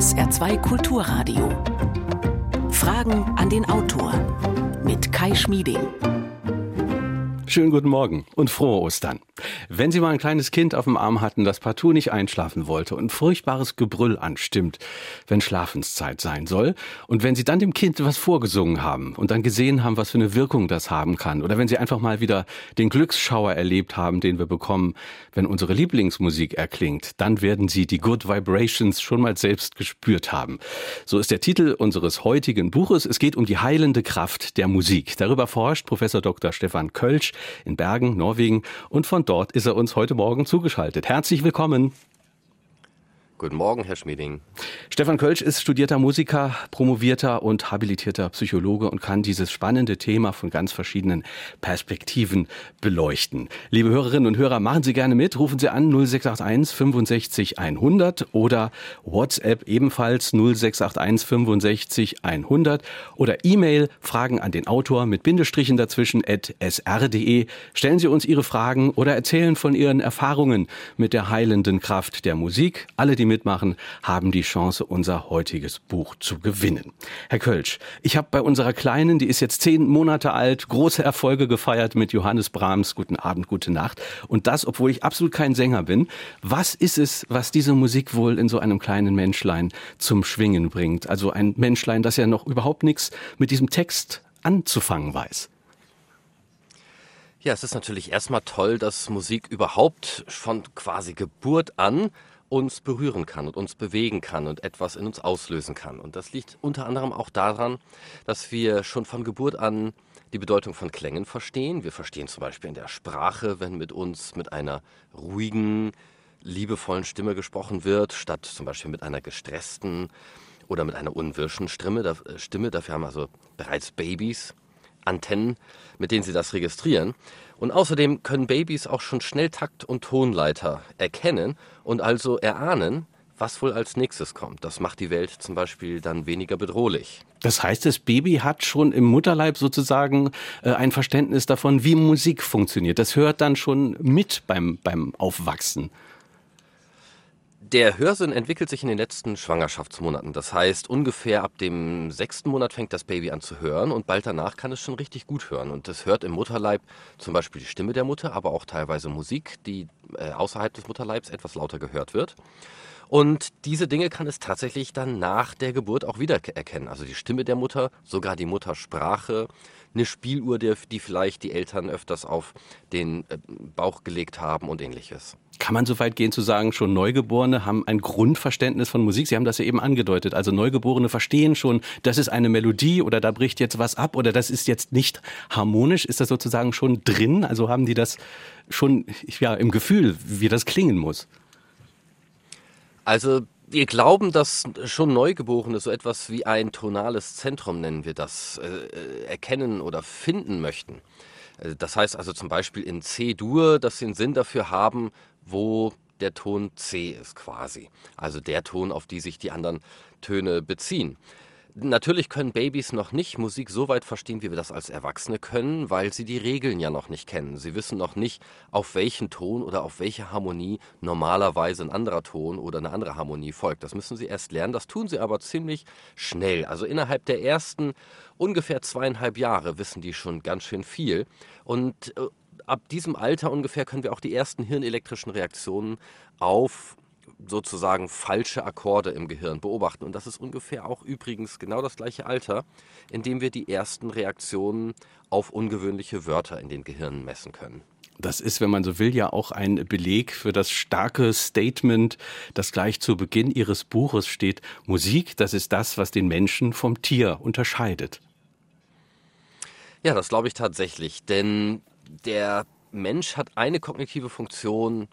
SR2 Kulturradio. Fragen an den Autor mit Kai Schmieding. Schönen guten Morgen und frohe Ostern. Wenn Sie mal ein kleines Kind auf dem Arm hatten, das partout nicht einschlafen wollte und furchtbares Gebrüll anstimmt, wenn Schlafenszeit sein soll, und wenn Sie dann dem Kind was vorgesungen haben und dann gesehen haben, was für eine Wirkung das haben kann, oder wenn Sie einfach mal wieder den Glücksschauer erlebt haben, den wir bekommen, wenn unsere Lieblingsmusik erklingt, dann werden Sie die Good Vibrations schon mal selbst gespürt haben. So ist der Titel unseres heutigen Buches. Es geht um die heilende Kraft der Musik. Darüber forscht Professor Dr. Stefan Kölsch in Bergen, Norwegen. Und von dort ist er uns heute Morgen zugeschaltet. Herzlich willkommen. Guten Morgen, Herr Schmieding. Stefan Kölsch ist studierter Musiker, promovierter und habilitierter Psychologe und kann dieses spannende Thema von ganz verschiedenen Perspektiven beleuchten. Liebe Hörerinnen und Hörer, machen Sie gerne mit. Rufen Sie an 0681 65 100 oder WhatsApp ebenfalls 0681 65 100 oder E-Mail Fragen an den Autor mit Bindestrichen dazwischen at sr.de. Stellen Sie uns Ihre Fragen oder erzählen von Ihren Erfahrungen mit der heilenden Kraft der Musik. Alle, die mitmachen, haben die Chance, unser heutiges Buch zu gewinnen. Herr Kölsch, ich habe bei unserer Kleinen, die ist jetzt zehn Monate alt, große Erfolge gefeiert mit Johannes Brahms. Guten Abend, gute Nacht. Und das, obwohl ich absolut kein Sänger bin. Was ist es, was diese Musik wohl in so einem kleinen Menschlein zum Schwingen bringt? Also ein Menschlein, das ja noch überhaupt nichts mit diesem Text anzufangen weiß. Ja, es ist natürlich erstmal toll, dass Musik überhaupt von quasi Geburt an uns berühren kann und uns bewegen kann und etwas in uns auslösen kann. Und das liegt unter anderem auch daran, dass wir schon von Geburt an die Bedeutung von Klängen verstehen. Wir verstehen zum Beispiel in der Sprache, wenn mit uns mit einer ruhigen, liebevollen Stimme gesprochen wird, statt zum Beispiel mit einer gestressten oder mit einer unwirschen Stimme. Äh, Stimme. Dafür haben also bereits Babys Antennen, mit denen sie das registrieren. Und außerdem können Babys auch schon schnell Takt und Tonleiter erkennen und also erahnen, was wohl als nächstes kommt. Das macht die Welt zum Beispiel dann weniger bedrohlich. Das heißt, das Baby hat schon im Mutterleib sozusagen äh, ein Verständnis davon, wie Musik funktioniert. Das hört dann schon mit beim, beim Aufwachsen. Der Hörsinn entwickelt sich in den letzten Schwangerschaftsmonaten. Das heißt, ungefähr ab dem sechsten Monat fängt das Baby an zu hören und bald danach kann es schon richtig gut hören. Und es hört im Mutterleib zum Beispiel die Stimme der Mutter, aber auch teilweise Musik, die äh, außerhalb des Mutterleibs etwas lauter gehört wird. Und diese Dinge kann es tatsächlich dann nach der Geburt auch wiedererkennen. Also die Stimme der Mutter, sogar die Muttersprache, eine Spieluhr, die vielleicht die Eltern öfters auf den äh, Bauch gelegt haben und ähnliches. Kann man so weit gehen zu sagen, schon Neugeborene haben ein Grundverständnis von Musik? Sie haben das ja eben angedeutet. Also Neugeborene verstehen schon, das ist eine Melodie oder da bricht jetzt was ab oder das ist jetzt nicht harmonisch. Ist das sozusagen schon drin? Also haben die das schon ja, im Gefühl, wie das klingen muss? Also wir glauben, dass schon Neugeborene so etwas wie ein tonales Zentrum, nennen wir das, äh, erkennen oder finden möchten. Äh, das heißt also zum Beispiel in C-Dur, dass sie einen Sinn dafür haben, wo der Ton C ist quasi. Also der Ton, auf die sich die anderen Töne beziehen. Natürlich können Babys noch nicht Musik so weit verstehen, wie wir das als Erwachsene können, weil sie die Regeln ja noch nicht kennen. Sie wissen noch nicht, auf welchen Ton oder auf welche Harmonie normalerweise ein anderer Ton oder eine andere Harmonie folgt. Das müssen sie erst lernen. Das tun sie aber ziemlich schnell. Also innerhalb der ersten ungefähr zweieinhalb Jahre wissen die schon ganz schön viel. Und äh, ab diesem Alter ungefähr können wir auch die ersten hirnelektrischen Reaktionen auf sozusagen falsche Akkorde im Gehirn beobachten. Und das ist ungefähr auch übrigens genau das gleiche Alter, in dem wir die ersten Reaktionen auf ungewöhnliche Wörter in den Gehirnen messen können. Das ist, wenn man so will, ja auch ein Beleg für das starke Statement, das gleich zu Beginn Ihres Buches steht. Musik, das ist das, was den Menschen vom Tier unterscheidet. Ja, das glaube ich tatsächlich, denn der Mensch hat eine kognitive Funktion,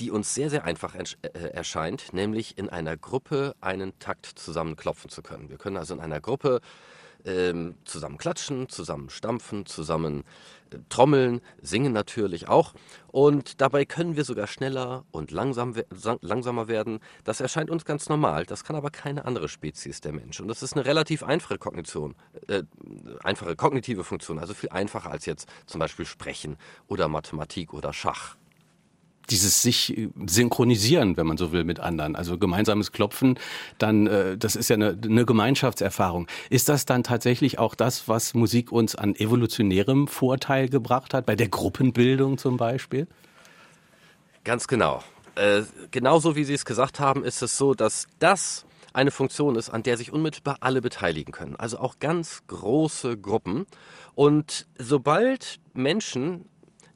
die uns sehr, sehr einfach äh, erscheint, nämlich in einer Gruppe einen Takt zusammenklopfen zu können. Wir können also in einer Gruppe ähm, zusammen klatschen, zusammen stampfen, zusammen äh, trommeln, singen natürlich auch. Und dabei können wir sogar schneller und langsam, langsamer werden. Das erscheint uns ganz normal. Das kann aber keine andere Spezies der Mensch. Und das ist eine relativ einfache Kognition, äh, einfache kognitive Funktion, also viel einfacher als jetzt zum Beispiel Sprechen oder Mathematik oder Schach. Dieses sich synchronisieren, wenn man so will, mit anderen. Also gemeinsames Klopfen, dann, äh, das ist ja eine, eine Gemeinschaftserfahrung. Ist das dann tatsächlich auch das, was Musik uns an evolutionärem Vorteil gebracht hat, bei der Gruppenbildung zum Beispiel? Ganz genau. Äh, genauso wie Sie es gesagt haben, ist es so, dass das eine Funktion ist, an der sich unmittelbar alle beteiligen können. Also auch ganz große Gruppen. Und sobald Menschen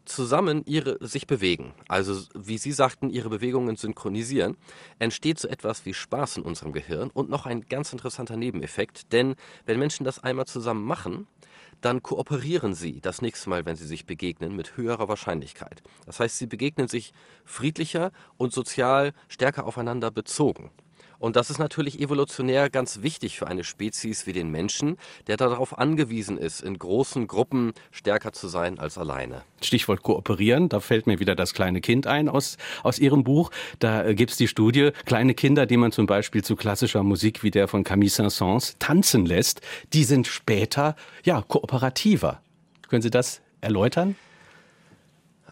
zusammen ihre, sich bewegen, also wie Sie sagten, ihre Bewegungen synchronisieren, entsteht so etwas wie Spaß in unserem Gehirn und noch ein ganz interessanter Nebeneffekt, denn wenn Menschen das einmal zusammen machen, dann kooperieren sie das nächste Mal, wenn sie sich begegnen, mit höherer Wahrscheinlichkeit. Das heißt, sie begegnen sich friedlicher und sozial stärker aufeinander bezogen. Und das ist natürlich evolutionär ganz wichtig für eine Spezies wie den Menschen, der darauf angewiesen ist, in großen Gruppen stärker zu sein als alleine. Stichwort kooperieren, da fällt mir wieder das kleine Kind ein aus, aus Ihrem Buch. Da äh, gibt es die Studie, kleine Kinder, die man zum Beispiel zu klassischer Musik wie der von Camille Saint-Saëns tanzen lässt, die sind später ja kooperativer. Können Sie das erläutern?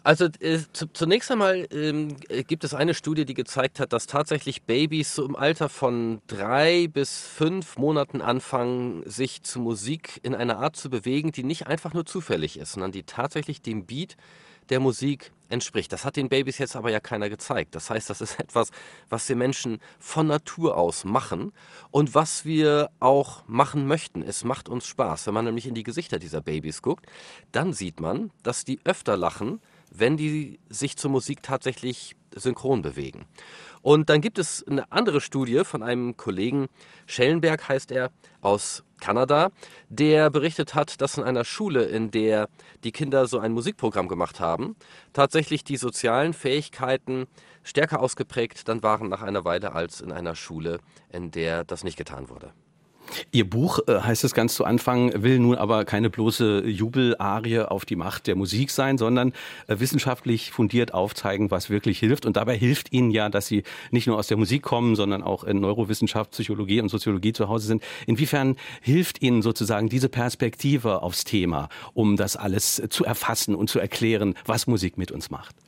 Also äh, zu, zunächst einmal ähm, äh, gibt es eine Studie, die gezeigt hat, dass tatsächlich Babys so im Alter von drei bis fünf Monaten anfangen, sich zu Musik in einer Art zu bewegen, die nicht einfach nur zufällig ist, sondern die tatsächlich dem Beat der Musik entspricht. Das hat den Babys jetzt aber ja keiner gezeigt. Das heißt, das ist etwas, was wir Menschen von Natur aus machen und was wir auch machen möchten. Es macht uns Spaß. Wenn man nämlich in die Gesichter dieser Babys guckt, dann sieht man, dass die öfter lachen, wenn die sich zur Musik tatsächlich synchron bewegen. Und dann gibt es eine andere Studie von einem Kollegen, Schellenberg heißt er, aus Kanada, der berichtet hat, dass in einer Schule, in der die Kinder so ein Musikprogramm gemacht haben, tatsächlich die sozialen Fähigkeiten stärker ausgeprägt dann waren nach einer Weile als in einer Schule, in der das nicht getan wurde. Ihr Buch, äh, heißt es ganz zu Anfang, will nun aber keine bloße Jubelarie auf die Macht der Musik sein, sondern äh, wissenschaftlich fundiert aufzeigen, was wirklich hilft. Und dabei hilft Ihnen ja, dass Sie nicht nur aus der Musik kommen, sondern auch in Neurowissenschaft, Psychologie und Soziologie zu Hause sind. Inwiefern hilft Ihnen sozusagen diese Perspektive aufs Thema, um das alles zu erfassen und zu erklären, was Musik mit uns macht?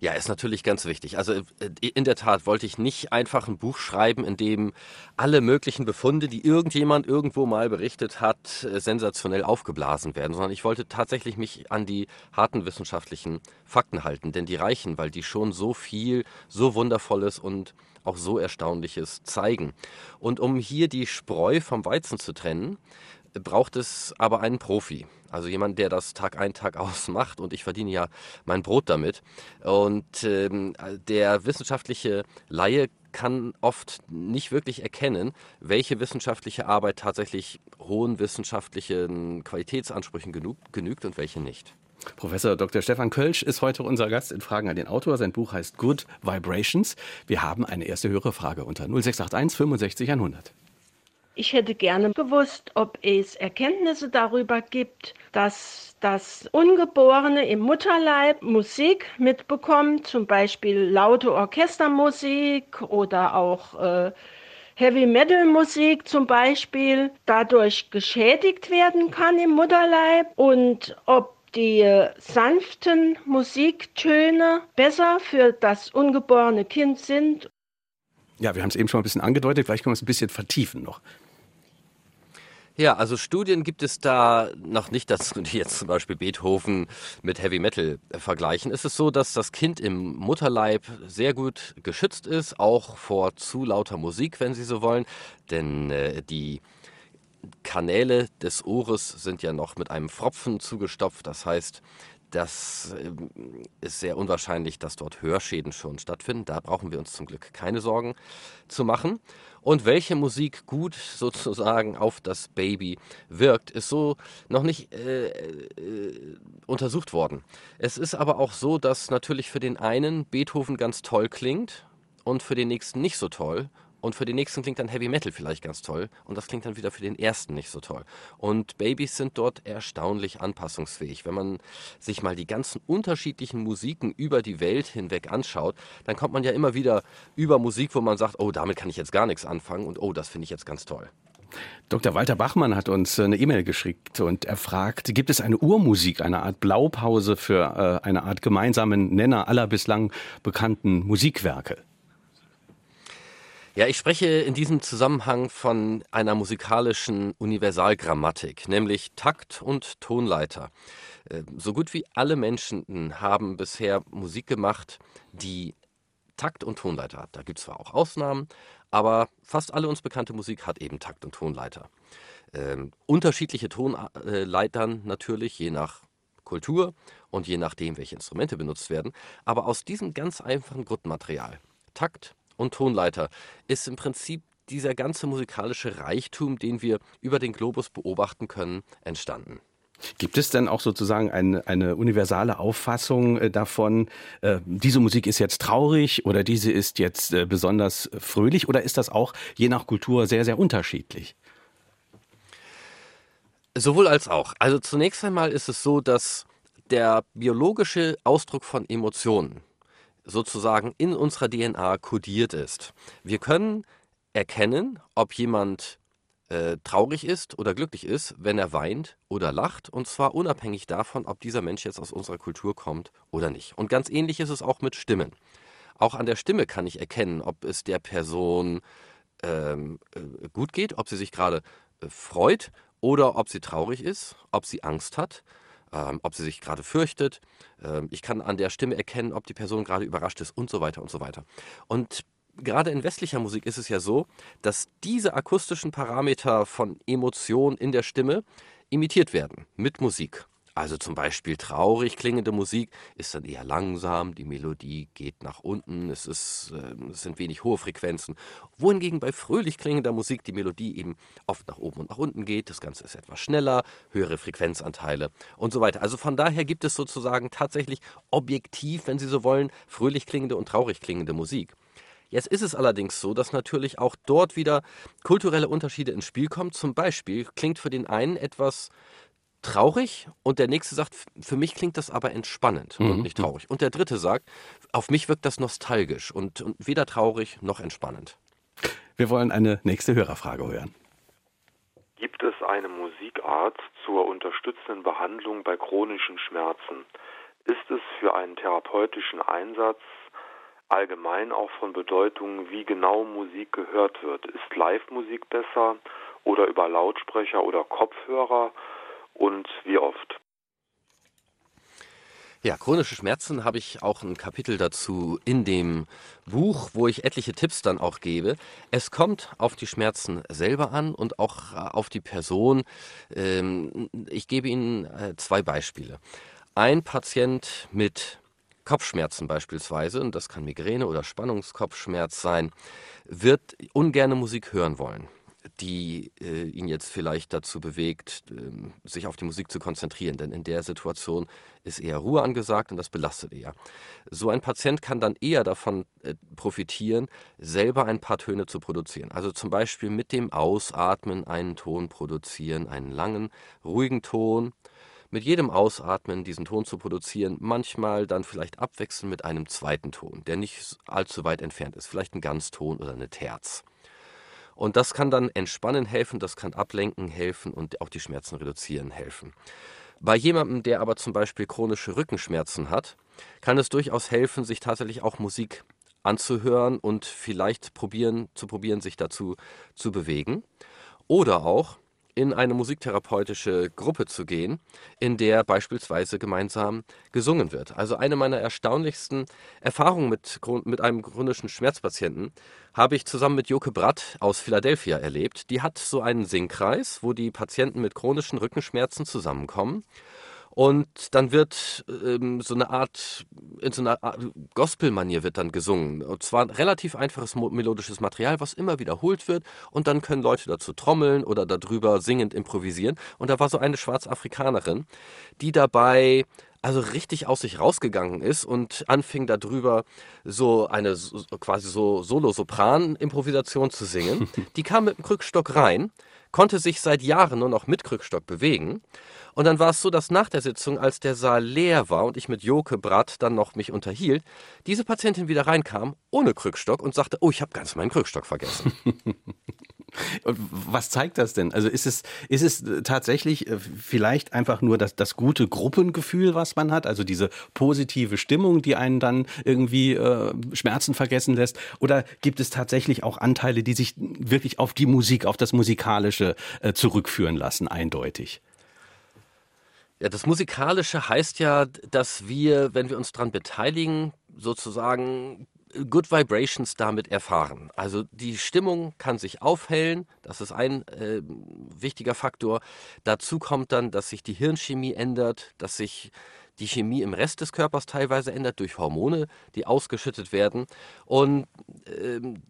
Ja, ist natürlich ganz wichtig. Also äh, in der Tat wollte ich nicht einfach ein Buch schreiben, in dem alle möglichen Befunde, die irgendjemand irgendwo mal berichtet hat, äh, sensationell aufgeblasen werden, sondern ich wollte tatsächlich mich an die harten wissenschaftlichen Fakten halten, denn die reichen, weil die schon so viel, so wundervolles und auch so erstaunliches zeigen. Und um hier die Spreu vom Weizen zu trennen, braucht es aber einen Profi. Also jemand, der das Tag ein, Tag aus macht und ich verdiene ja mein Brot damit. Und ähm, der wissenschaftliche Laie kann oft nicht wirklich erkennen, welche wissenschaftliche Arbeit tatsächlich hohen wissenschaftlichen Qualitätsansprüchen genug, genügt und welche nicht. Professor Dr. Stefan Kölsch ist heute unser Gast in Fragen an den Autor. Sein Buch heißt Good Vibrations. Wir haben eine erste höhere Frage unter 0681 65 100. Ich hätte gerne gewusst, ob es Erkenntnisse darüber gibt, dass das Ungeborene im Mutterleib Musik mitbekommt, zum Beispiel laute Orchestermusik oder auch äh, Heavy Metal Musik zum Beispiel, dadurch geschädigt werden kann im Mutterleib und ob die sanften Musiktöne besser für das ungeborene Kind sind. Ja, wir haben es eben schon ein bisschen angedeutet, vielleicht können wir es ein bisschen vertiefen noch. Ja, also Studien gibt es da noch nicht, dass die jetzt zum Beispiel Beethoven mit Heavy Metal äh, vergleichen. Es ist so, dass das Kind im Mutterleib sehr gut geschützt ist, auch vor zu lauter Musik, wenn Sie so wollen. Denn äh, die Kanäle des Ohres sind ja noch mit einem Pfropfen zugestopft. Das heißt, das ähm, ist sehr unwahrscheinlich, dass dort Hörschäden schon stattfinden. Da brauchen wir uns zum Glück keine Sorgen zu machen. Und welche Musik gut sozusagen auf das Baby wirkt, ist so noch nicht äh, äh, untersucht worden. Es ist aber auch so, dass natürlich für den einen Beethoven ganz toll klingt und für den nächsten nicht so toll und für den nächsten klingt dann Heavy Metal vielleicht ganz toll. Und das klingt dann wieder für den ersten nicht so toll. Und Babys sind dort erstaunlich anpassungsfähig. Wenn man sich mal die ganzen unterschiedlichen Musiken über die Welt hinweg anschaut, dann kommt man ja immer wieder über Musik, wo man sagt, oh, damit kann ich jetzt gar nichts anfangen und oh, das finde ich jetzt ganz toll. Dr. Walter Bachmann hat uns eine E-Mail geschickt und er fragt, gibt es eine Urmusik, eine Art Blaupause für äh, eine Art gemeinsamen Nenner aller bislang bekannten Musikwerke? Ja, ich spreche in diesem Zusammenhang von einer musikalischen Universalgrammatik, nämlich Takt und Tonleiter. Äh, so gut wie alle Menschen haben bisher Musik gemacht, die Takt und Tonleiter hat. Da gibt es zwar auch Ausnahmen, aber fast alle uns bekannte Musik hat eben Takt und Tonleiter. Ähm, unterschiedliche Tonleitern natürlich, je nach Kultur und je nachdem, welche Instrumente benutzt werden. Aber aus diesem ganz einfachen Grundmaterial, Takt und Tonleiter, ist im Prinzip dieser ganze musikalische Reichtum, den wir über den Globus beobachten können, entstanden. Gibt es denn auch sozusagen eine, eine universale Auffassung äh, davon, äh, diese Musik ist jetzt traurig oder diese ist jetzt äh, besonders fröhlich oder ist das auch je nach Kultur sehr, sehr unterschiedlich? Sowohl als auch. Also zunächst einmal ist es so, dass der biologische Ausdruck von Emotionen sozusagen in unserer DNA kodiert ist. Wir können erkennen, ob jemand äh, traurig ist oder glücklich ist, wenn er weint oder lacht, und zwar unabhängig davon, ob dieser Mensch jetzt aus unserer Kultur kommt oder nicht. Und ganz ähnlich ist es auch mit Stimmen. Auch an der Stimme kann ich erkennen, ob es der Person ähm, äh, gut geht, ob sie sich gerade äh, freut oder ob sie traurig ist, ob sie Angst hat, ähm, ob sie sich gerade fürchtet. Ähm, ich kann an der Stimme erkennen, ob die Person gerade überrascht ist und so weiter und so weiter. Und gerade in westlicher Musik ist es ja so, dass diese akustischen Parameter von Emotion in der Stimme imitiert werden mit Musik. Also zum Beispiel traurig klingende Musik ist dann eher langsam, die Melodie geht nach unten, es, ist, äh, es sind wenig hohe Frequenzen. Wohingegen bei fröhlich klingender Musik die Melodie eben oft nach oben und nach unten geht, das Ganze ist etwas schneller, höhere Frequenzanteile und so weiter. Also von daher gibt es sozusagen tatsächlich objektiv, wenn Sie so wollen, fröhlich klingende und traurig klingende Musik. Jetzt ist es allerdings so, dass natürlich auch dort wieder kulturelle Unterschiede ins Spiel kommen. Zum Beispiel klingt für den einen etwas traurig und der nächste sagt, für mich klingt das aber entspannend mhm. und nicht traurig. Und der dritte sagt, auf mich wirkt das nostalgisch und, und weder traurig noch entspannend. Wir wollen eine nächste Hörerfrage hören. Gibt es eine Musikart zur unterstützenden Behandlung bei chronischen Schmerzen? Ist es für einen therapeutischen Einsatz allgemein auch von Bedeutung, wie genau Musik gehört wird. Ist Live-Musik besser oder über Lautsprecher oder Kopfhörer und wie oft? Ja, chronische Schmerzen habe ich auch ein Kapitel dazu in dem Buch, wo ich etliche Tipps dann auch gebe. Es kommt auf die Schmerzen selber an und auch auf die Person. Ähm, ich gebe Ihnen äh, zwei Beispiele. Ein Patient mit Kopfschmerzen beispielsweise, und das kann Migräne oder Spannungskopfschmerz sein, wird ungerne Musik hören wollen, die äh, ihn jetzt vielleicht dazu bewegt, äh, sich auf die Musik zu konzentrieren. Denn in der Situation ist eher Ruhe angesagt und das belastet eher. So ein Patient kann dann eher davon äh, profitieren, selber ein paar Töne zu produzieren. Also zum Beispiel mit dem Ausatmen einen Ton produzieren, einen langen, ruhigen Ton mit jedem Ausatmen diesen Ton zu produzieren, manchmal dann vielleicht abwechseln mit einem zweiten Ton, der nicht allzu weit entfernt ist, vielleicht ein Ganzton oder eine Terz. Und das kann dann entspannen helfen, das kann ablenken helfen und auch die Schmerzen reduzieren helfen. Bei jemandem, der aber zum Beispiel chronische Rückenschmerzen hat, kann es durchaus helfen, sich tatsächlich auch Musik anzuhören und vielleicht probieren, zu probieren, sich dazu zu bewegen. Oder auch, in eine musiktherapeutische Gruppe zu gehen, in der beispielsweise gemeinsam gesungen wird. Also eine meiner erstaunlichsten Erfahrungen mit, mit einem chronischen Schmerzpatienten habe ich zusammen mit Joke Bratt aus Philadelphia erlebt. Die hat so einen Singkreis, wo die Patienten mit chronischen Rückenschmerzen zusammenkommen und dann wird ähm, so eine Art, in so einer Gospel-Manier wird dann gesungen. Und zwar relativ einfaches melodisches Material, was immer wiederholt wird. Und dann können Leute dazu trommeln oder darüber singend improvisieren. Und da war so eine Schwarzafrikanerin, die dabei also richtig aus sich rausgegangen ist und anfing darüber so eine so, quasi so Solo-Sopran-Improvisation zu singen. Die kam mit dem Krückstock rein, konnte sich seit Jahren nur noch mit Krückstock bewegen und dann war es so, dass nach der Sitzung, als der Saal leer war und ich mit Joke Bratt dann noch mich unterhielt, diese Patientin wieder reinkam, ohne Krückstock und sagte, oh, ich habe ganz meinen Krückstock vergessen. Und was zeigt das denn? Also ist es, ist es tatsächlich äh, vielleicht einfach nur das, das gute Gruppengefühl, was man hat, also diese positive Stimmung, die einen dann irgendwie äh, Schmerzen vergessen lässt? Oder gibt es tatsächlich auch Anteile, die sich wirklich auf die Musik, auf das Musikalische äh, zurückführen lassen, eindeutig? Ja, das Musikalische heißt ja, dass wir, wenn wir uns daran beteiligen, sozusagen Good Vibrations damit erfahren. Also die Stimmung kann sich aufhellen, das ist ein äh, wichtiger Faktor. Dazu kommt dann, dass sich die Hirnchemie ändert, dass sich die Chemie im Rest des Körpers teilweise ändert durch Hormone, die ausgeschüttet werden. Und ähm,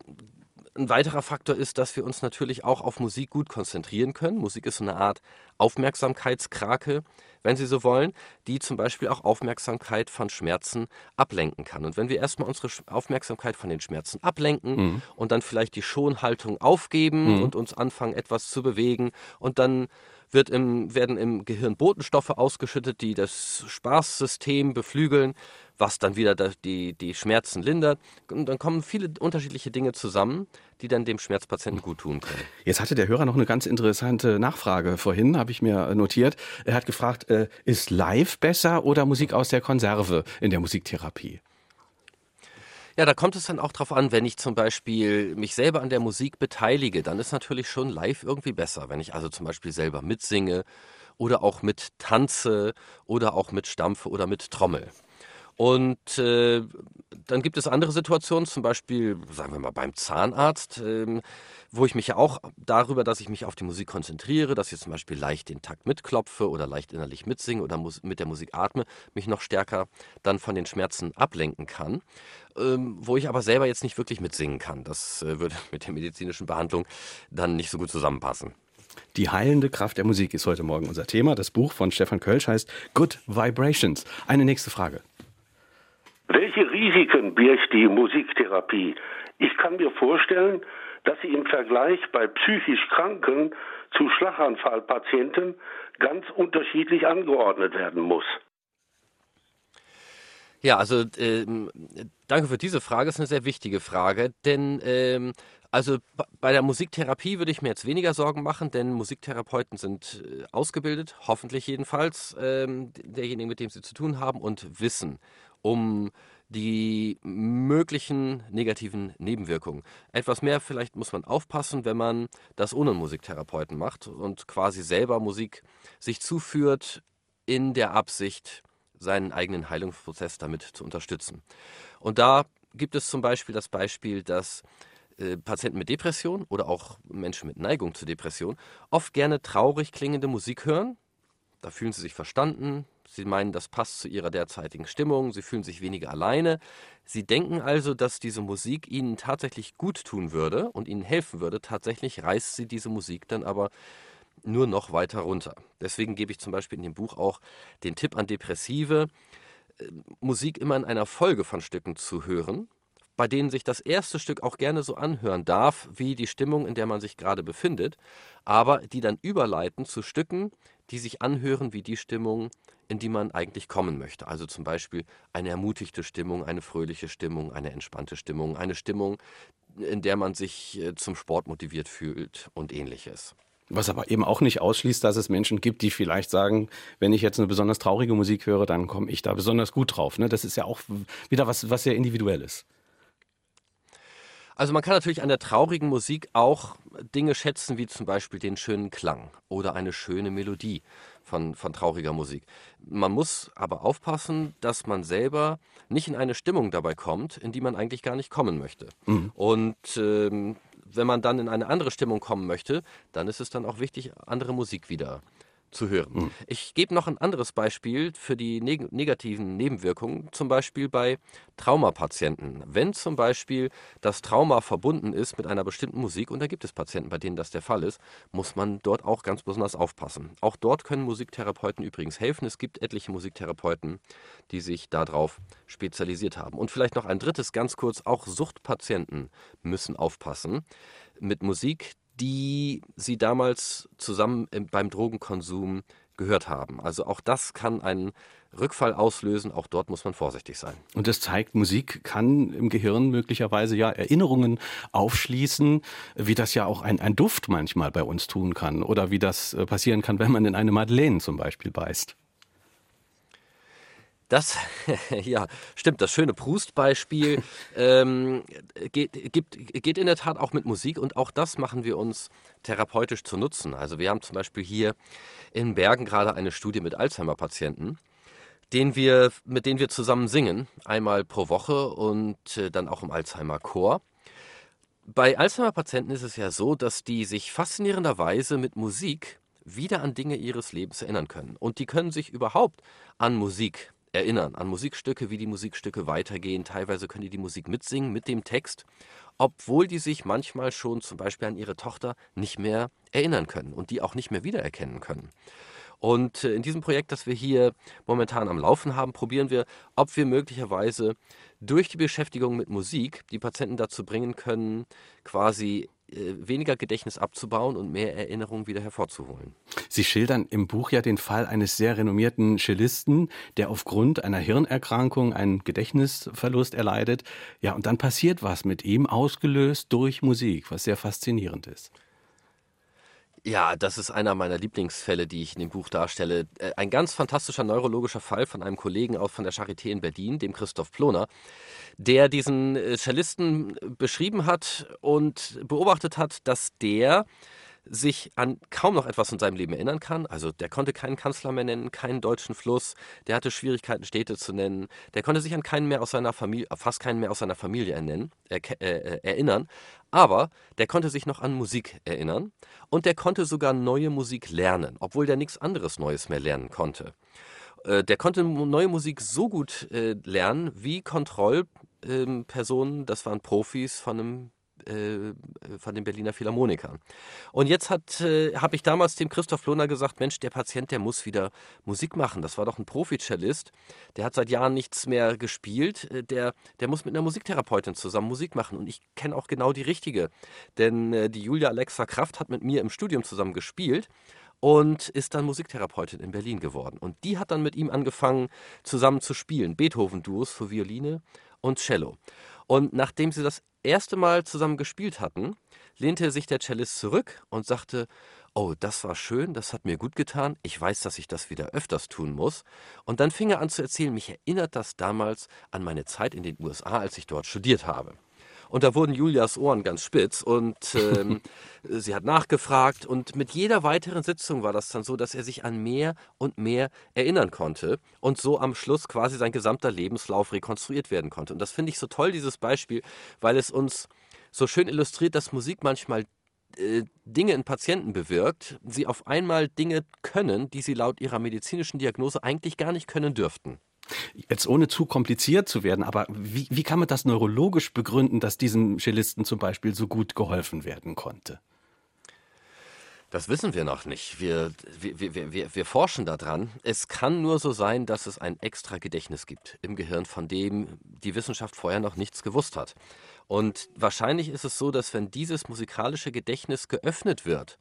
ein weiterer Faktor ist, dass wir uns natürlich auch auf Musik gut konzentrieren können. Musik ist so eine Art Aufmerksamkeitskrake, wenn Sie so wollen, die zum Beispiel auch Aufmerksamkeit von Schmerzen ablenken kann. Und wenn wir erstmal unsere Aufmerksamkeit von den Schmerzen ablenken mhm. und dann vielleicht die Schonhaltung aufgeben mhm. und uns anfangen, etwas zu bewegen und dann wird im, werden im Gehirn Botenstoffe ausgeschüttet, die das Spaßsystem beflügeln, was dann wieder die, die Schmerzen lindert. Und dann kommen viele unterschiedliche Dinge zusammen, die dann dem Schmerzpatienten gut tun können. Jetzt hatte der Hörer noch eine ganz interessante Nachfrage vorhin, habe ich mir notiert. Er hat gefragt, äh, ist live besser oder Musik aus der Konserve in der Musiktherapie? Ja, da kommt es dann auch drauf an, wenn ich zum Beispiel mich selber an der Musik beteilige, dann ist natürlich schon live irgendwie besser. Wenn ich also zum Beispiel selber mitsinge oder auch mit tanze oder auch mit stampfe oder mit trommel. Und äh, dann gibt es andere Situationen, zum Beispiel, sagen wir mal, beim Zahnarzt, äh, wo ich mich ja auch darüber, dass ich mich auf die Musik konzentriere, dass ich zum Beispiel leicht den Takt mitklopfe oder leicht innerlich mitsinge oder mit der Musik atme, mich noch stärker dann von den Schmerzen ablenken kann, ähm, wo ich aber selber jetzt nicht wirklich mitsingen kann. Das äh, würde mit der medizinischen Behandlung dann nicht so gut zusammenpassen. Die heilende Kraft der Musik ist heute Morgen unser Thema. Das Buch von Stefan Kölsch heißt Good Vibrations. Eine nächste Frage. Welche Risiken birgt die Musiktherapie? Ich kann mir vorstellen, dass sie im Vergleich bei psychisch Kranken zu Schlaganfallpatienten ganz unterschiedlich angeordnet werden muss. Ja, also ähm, danke für diese Frage. Das ist eine sehr wichtige Frage, denn ähm, also bei der Musiktherapie würde ich mir jetzt weniger Sorgen machen, denn Musiktherapeuten sind äh, ausgebildet, hoffentlich jedenfalls, ähm, derjenigen, mit dem sie zu tun haben und wissen, um die möglichen negativen Nebenwirkungen. Etwas mehr vielleicht muss man aufpassen, wenn man das ohne Musiktherapeuten macht und quasi selber Musik sich zuführt in der Absicht, seinen eigenen Heilungsprozess damit zu unterstützen. Und da gibt es zum Beispiel das Beispiel, dass äh, Patienten mit Depression oder auch Menschen mit Neigung zur Depression oft gerne traurig klingende Musik hören. Da fühlen sie sich verstanden, Sie meinen, das passt zu ihrer derzeitigen Stimmung, sie fühlen sich weniger alleine. Sie denken also, dass diese Musik ihnen tatsächlich gut tun würde und ihnen helfen würde. Tatsächlich reißt sie diese Musik dann aber nur noch weiter runter. Deswegen gebe ich zum Beispiel in dem Buch auch den Tipp an Depressive, äh, Musik immer in einer Folge von Stücken zu hören, bei denen sich das erste Stück auch gerne so anhören darf, wie die Stimmung, in der man sich gerade befindet, aber die dann überleiten zu Stücken, die sich anhören wie die Stimmung, in die man eigentlich kommen möchte. Also zum Beispiel eine ermutigte Stimmung, eine fröhliche Stimmung, eine entspannte Stimmung, eine Stimmung, in der man sich äh, zum Sport motiviert fühlt und ähnliches. Was aber eben auch nicht ausschließt, dass es Menschen gibt, die vielleicht sagen, wenn ich jetzt eine besonders traurige Musik höre, dann komme ich da besonders gut drauf. Ne? Das ist ja auch wieder was, was sehr individuell ist. Also man kann natürlich an der traurigen Musik auch Dinge schätzen, wie zum Beispiel den schönen Klang oder eine schöne Melodie von, von trauriger Musik. Man muss aber aufpassen, dass man selber nicht in eine Stimmung dabei kommt, in die man eigentlich gar nicht kommen möchte. Mhm. Und ähm, wenn man dann in eine andere Stimmung kommen möchte, dann ist es dann auch wichtig, andere Musik wieder zu hören. Mhm. Ich gebe noch ein anderes Beispiel für die neg negativen Nebenwirkungen, zum Beispiel bei Traumapatienten. Wenn zum Beispiel das Trauma verbunden ist mit einer bestimmten Musik, und da gibt es Patienten, bei denen das der Fall ist, muss man dort auch ganz besonders aufpassen. Auch dort können Musiktherapeuten übrigens helfen. Es gibt etliche Musiktherapeuten, die sich darauf spezialisiert haben. Und vielleicht noch ein drittes, ganz kurz, auch Suchtpatienten müssen aufpassen mit Musik, die sie damals zusammen beim Drogenkonsum gehört haben. Also auch das kann einen Rückfall auslösen. Auch dort muss man vorsichtig sein. Und das zeigt, Musik kann im Gehirn möglicherweise ja Erinnerungen aufschließen, wie das ja auch ein, ein Duft manchmal bei uns tun kann oder wie das äh, passieren kann, wenn man in eine Madeleine zum Beispiel beißt. Das, ja, stimmt, das schöne Proust-Beispiel ähm, geht, gibt, geht in der Tat auch mit Musik und auch das machen wir uns therapeutisch zu nutzen. Also wir haben zum Beispiel hier in Bergen gerade eine Studie mit Alzheimer-Patienten, mit denen wir zusammen singen, einmal pro Woche und äh, dann auch im Alzheimer-Chor. Bei Alzheimer-Patienten ist es ja so, dass die sich faszinierenderweise mit Musik wieder an Dinge ihres Lebens erinnern können. Und die können sich überhaupt an Musik erinnern, an Musikstücke, wie die Musikstücke weitergehen. Teilweise können die die Musik mitsingen mit dem Text, obwohl die sich manchmal schon zum Beispiel an ihre Tochter nicht mehr erinnern können und die auch nicht mehr wiedererkennen können. Und äh, in diesem Projekt, das wir hier momentan am Laufen haben, probieren wir, ob wir möglicherweise durch die Beschäftigung mit Musik die Patienten dazu bringen können, quasi weniger Gedächtnis abzubauen und mehr Erinnerungen wieder hervorzuholen. Sie schildern im Buch ja den Fall eines sehr renommierten Cellisten, der aufgrund einer Hirnerkrankung einen Gedächtnisverlust erleidet. Ja, und dann passiert was mit ihm, ausgelöst durch Musik, was sehr faszinierend ist. Ja, das ist einer meiner Lieblingsfälle, die ich in dem Buch darstelle. Äh, ein ganz fantastischer neurologischer Fall von einem Kollegen aus von der Charité in Berlin, dem Christoph Ploner, der diesen äh, Cellisten beschrieben hat und beobachtet hat, dass der sich an kaum noch etwas in seinem Leben erinnern kann. Also der konnte keinen Kanzler mehr nennen, keinen deutschen Fluss, der hatte Schwierigkeiten, Städte zu nennen, der konnte sich an keinen mehr aus seiner Familie, fast keinen mehr aus seiner Familie ernennen, äh, äh, erinnern. Aber der konnte sich noch an Musik erinnern und der konnte sogar neue Musik lernen, obwohl der nichts anderes Neues mehr lernen konnte. Äh, der konnte neue Musik so gut äh, lernen wie Kontrollpersonen, das waren Profis von einem äh, von den Berliner Philharmonikern. Und jetzt äh, habe ich damals dem Christoph Lohner gesagt, Mensch, der Patient, der muss wieder Musik machen. Das war doch ein Profi-Cellist. Der hat seit Jahren nichts mehr gespielt. Äh, der, der muss mit einer Musiktherapeutin zusammen Musik machen. Und ich kenne auch genau die richtige. Denn äh, die Julia Alexa Kraft hat mit mir im Studium zusammen gespielt und ist dann Musiktherapeutin in Berlin geworden. Und die hat dann mit ihm angefangen, zusammen zu spielen. Beethoven-Duos für Violine und Cello. Und nachdem sie das erste Mal zusammen gespielt hatten, lehnte sich der Cellist zurück und sagte, oh, das war schön, das hat mir gut getan, ich weiß, dass ich das wieder öfters tun muss. Und dann fing er an zu erzählen, mich erinnert das damals an meine Zeit in den USA, als ich dort studiert habe. Und da wurden Julias Ohren ganz spitz und ähm, sie hat nachgefragt und mit jeder weiteren Sitzung war das dann so, dass er sich an mehr und mehr erinnern konnte und so am Schluss quasi sein gesamter Lebenslauf rekonstruiert werden konnte. Und das finde ich so toll, dieses Beispiel, weil es uns so schön illustriert, dass Musik manchmal äh, Dinge in Patienten bewirkt, sie auf einmal Dinge können, die sie laut ihrer medizinischen Diagnose eigentlich gar nicht können dürften. Jetzt ohne zu kompliziert zu werden, aber wie, wie kann man das neurologisch begründen, dass diesem Cellisten zum Beispiel so gut geholfen werden konnte? Das wissen wir noch nicht. Wir, wir, wir, wir, wir forschen daran. Es kann nur so sein, dass es ein extra Gedächtnis gibt im Gehirn, von dem die Wissenschaft vorher noch nichts gewusst hat. Und wahrscheinlich ist es so, dass wenn dieses musikalische Gedächtnis geöffnet wird,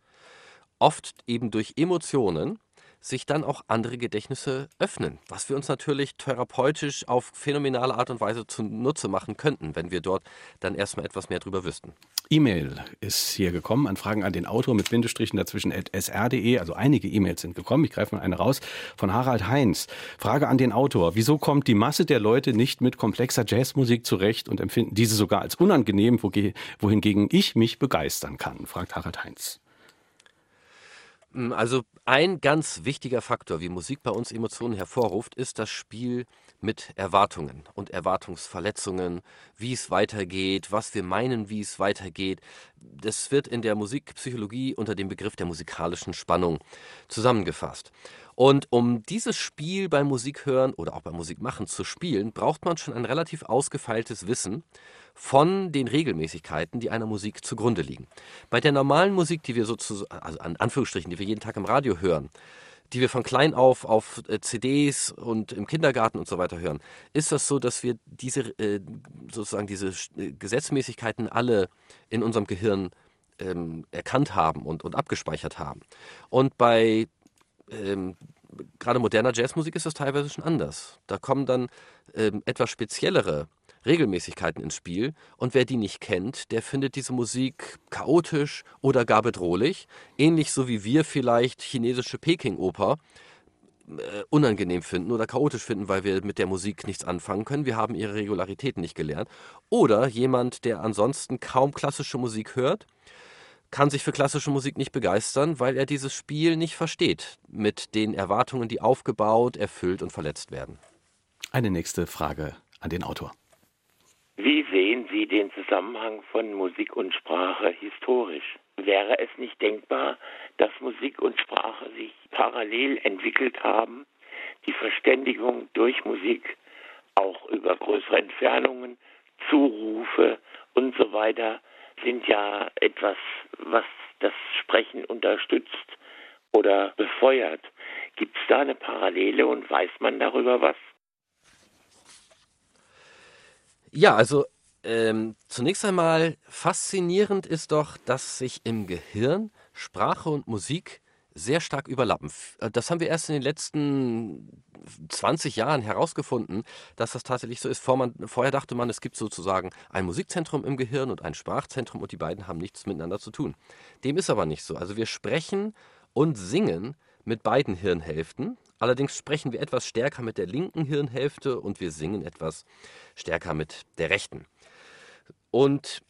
oft eben durch Emotionen, sich dann auch andere Gedächtnisse öffnen, was wir uns natürlich therapeutisch auf phänomenale Art und Weise zunutze machen könnten, wenn wir dort dann erstmal etwas mehr drüber wüssten. E-Mail ist hier gekommen, an Fragen an den Autor mit Bindestrichen dazwischen sr.de, also einige E-Mails sind gekommen, ich greife mal eine raus, von Harald Heinz. Frage an den Autor, wieso kommt die Masse der Leute nicht mit komplexer Jazzmusik zurecht und empfinden diese sogar als unangenehm, wohingegen ich mich begeistern kann, fragt Harald Heinz. Hm, also ein ganz wichtiger Faktor, wie Musik bei uns Emotionen hervorruft, ist das Spiel mit Erwartungen und Erwartungsverletzungen, wie es weitergeht, was wir meinen, wie es weitergeht. Das wird in der Musikpsychologie unter dem Begriff der musikalischen Spannung zusammengefasst. Und um dieses Spiel beim Musikhören oder auch beim Musikmachen zu spielen, braucht man schon ein relativ ausgefeiltes Wissen von den Regelmäßigkeiten, die einer Musik zugrunde liegen. Bei der normalen Musik, die wir sozusagen, also an Anführungsstrichen, die wir jeden Tag im Radio hören, die wir von klein auf auf äh, CDs und im Kindergarten und so weiter hören, ist das so, dass wir diese äh, sozusagen diese äh, Gesetzmäßigkeiten alle in unserem Gehirn ähm, erkannt haben und, und abgespeichert haben. Und bei ähm, gerade moderner Jazzmusik ist das teilweise schon anders. Da kommen dann ähm, etwas speziellere Regelmäßigkeiten ins Spiel und wer die nicht kennt, der findet diese Musik chaotisch oder gar bedrohlich, ähnlich so wie wir vielleicht chinesische Peking-Oper äh, unangenehm finden oder chaotisch finden, weil wir mit der Musik nichts anfangen können. Wir haben ihre Regularitäten nicht gelernt. Oder jemand, der ansonsten kaum klassische Musik hört, kann sich für klassische Musik nicht begeistern, weil er dieses Spiel nicht versteht mit den Erwartungen, die aufgebaut, erfüllt und verletzt werden. Eine nächste Frage an den Autor. Wie sehen Sie den Zusammenhang von Musik und Sprache historisch? Wäre es nicht denkbar, dass Musik und Sprache sich parallel entwickelt haben, die Verständigung durch Musik auch über größere Entfernungen, Zurufe und so weiter sind ja etwas, was das Sprechen unterstützt oder befeuert. Gibt es da eine Parallele und weiß man darüber was? Ja, also ähm, zunächst einmal faszinierend ist doch, dass sich im Gehirn Sprache und Musik sehr stark überlappen. Äh, das haben wir erst in den letzten 20 Jahren herausgefunden, dass das tatsächlich so ist. vorher dachte man, es gibt sozusagen ein Musikzentrum im Gehirn und ein Sprachzentrum und die beiden haben nichts miteinander zu tun. Dem ist aber nicht so. Also wir sprechen und singen mit beiden Hirnhälften. Allerdings sprechen wir etwas stärker mit der linken Hirnhälfte und wir singen etwas stärker mit der rechten. Und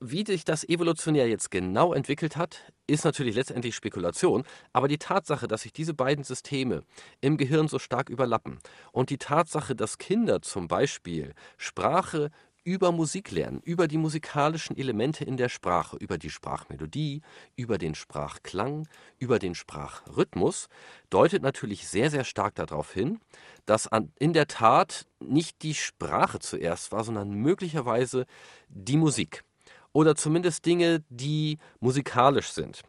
wie sich das evolutionär jetzt genau entwickelt hat, ist natürlich letztendlich Spekulation, aber die Tatsache, dass sich diese beiden Systeme im Gehirn so stark überlappen und die Tatsache, dass Kinder zum Beispiel Sprache über Musik lernen, über die musikalischen Elemente in der Sprache, über die Sprachmelodie, über den Sprachklang, über den Sprachrhythmus, deutet natürlich sehr, sehr stark darauf hin, dass in der Tat nicht die Sprache zuerst war, sondern möglicherweise die Musik. Oder zumindest Dinge, die musikalisch sind.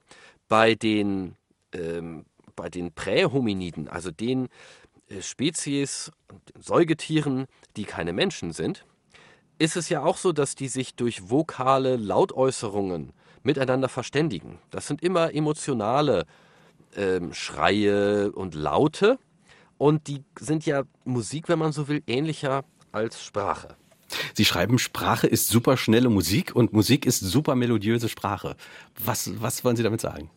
Bei den, ähm, bei den Prähominiden, also den äh, Spezies, Säugetieren, die keine Menschen sind, ist es ja auch so, dass die sich durch vokale Lautäußerungen miteinander verständigen. Das sind immer emotionale ähm, Schreie und Laute. Und die sind ja Musik, wenn man so will, ähnlicher als Sprache. Sie schreiben, Sprache ist super schnelle Musik und Musik ist super melodiöse Sprache. Was, was wollen Sie damit sagen?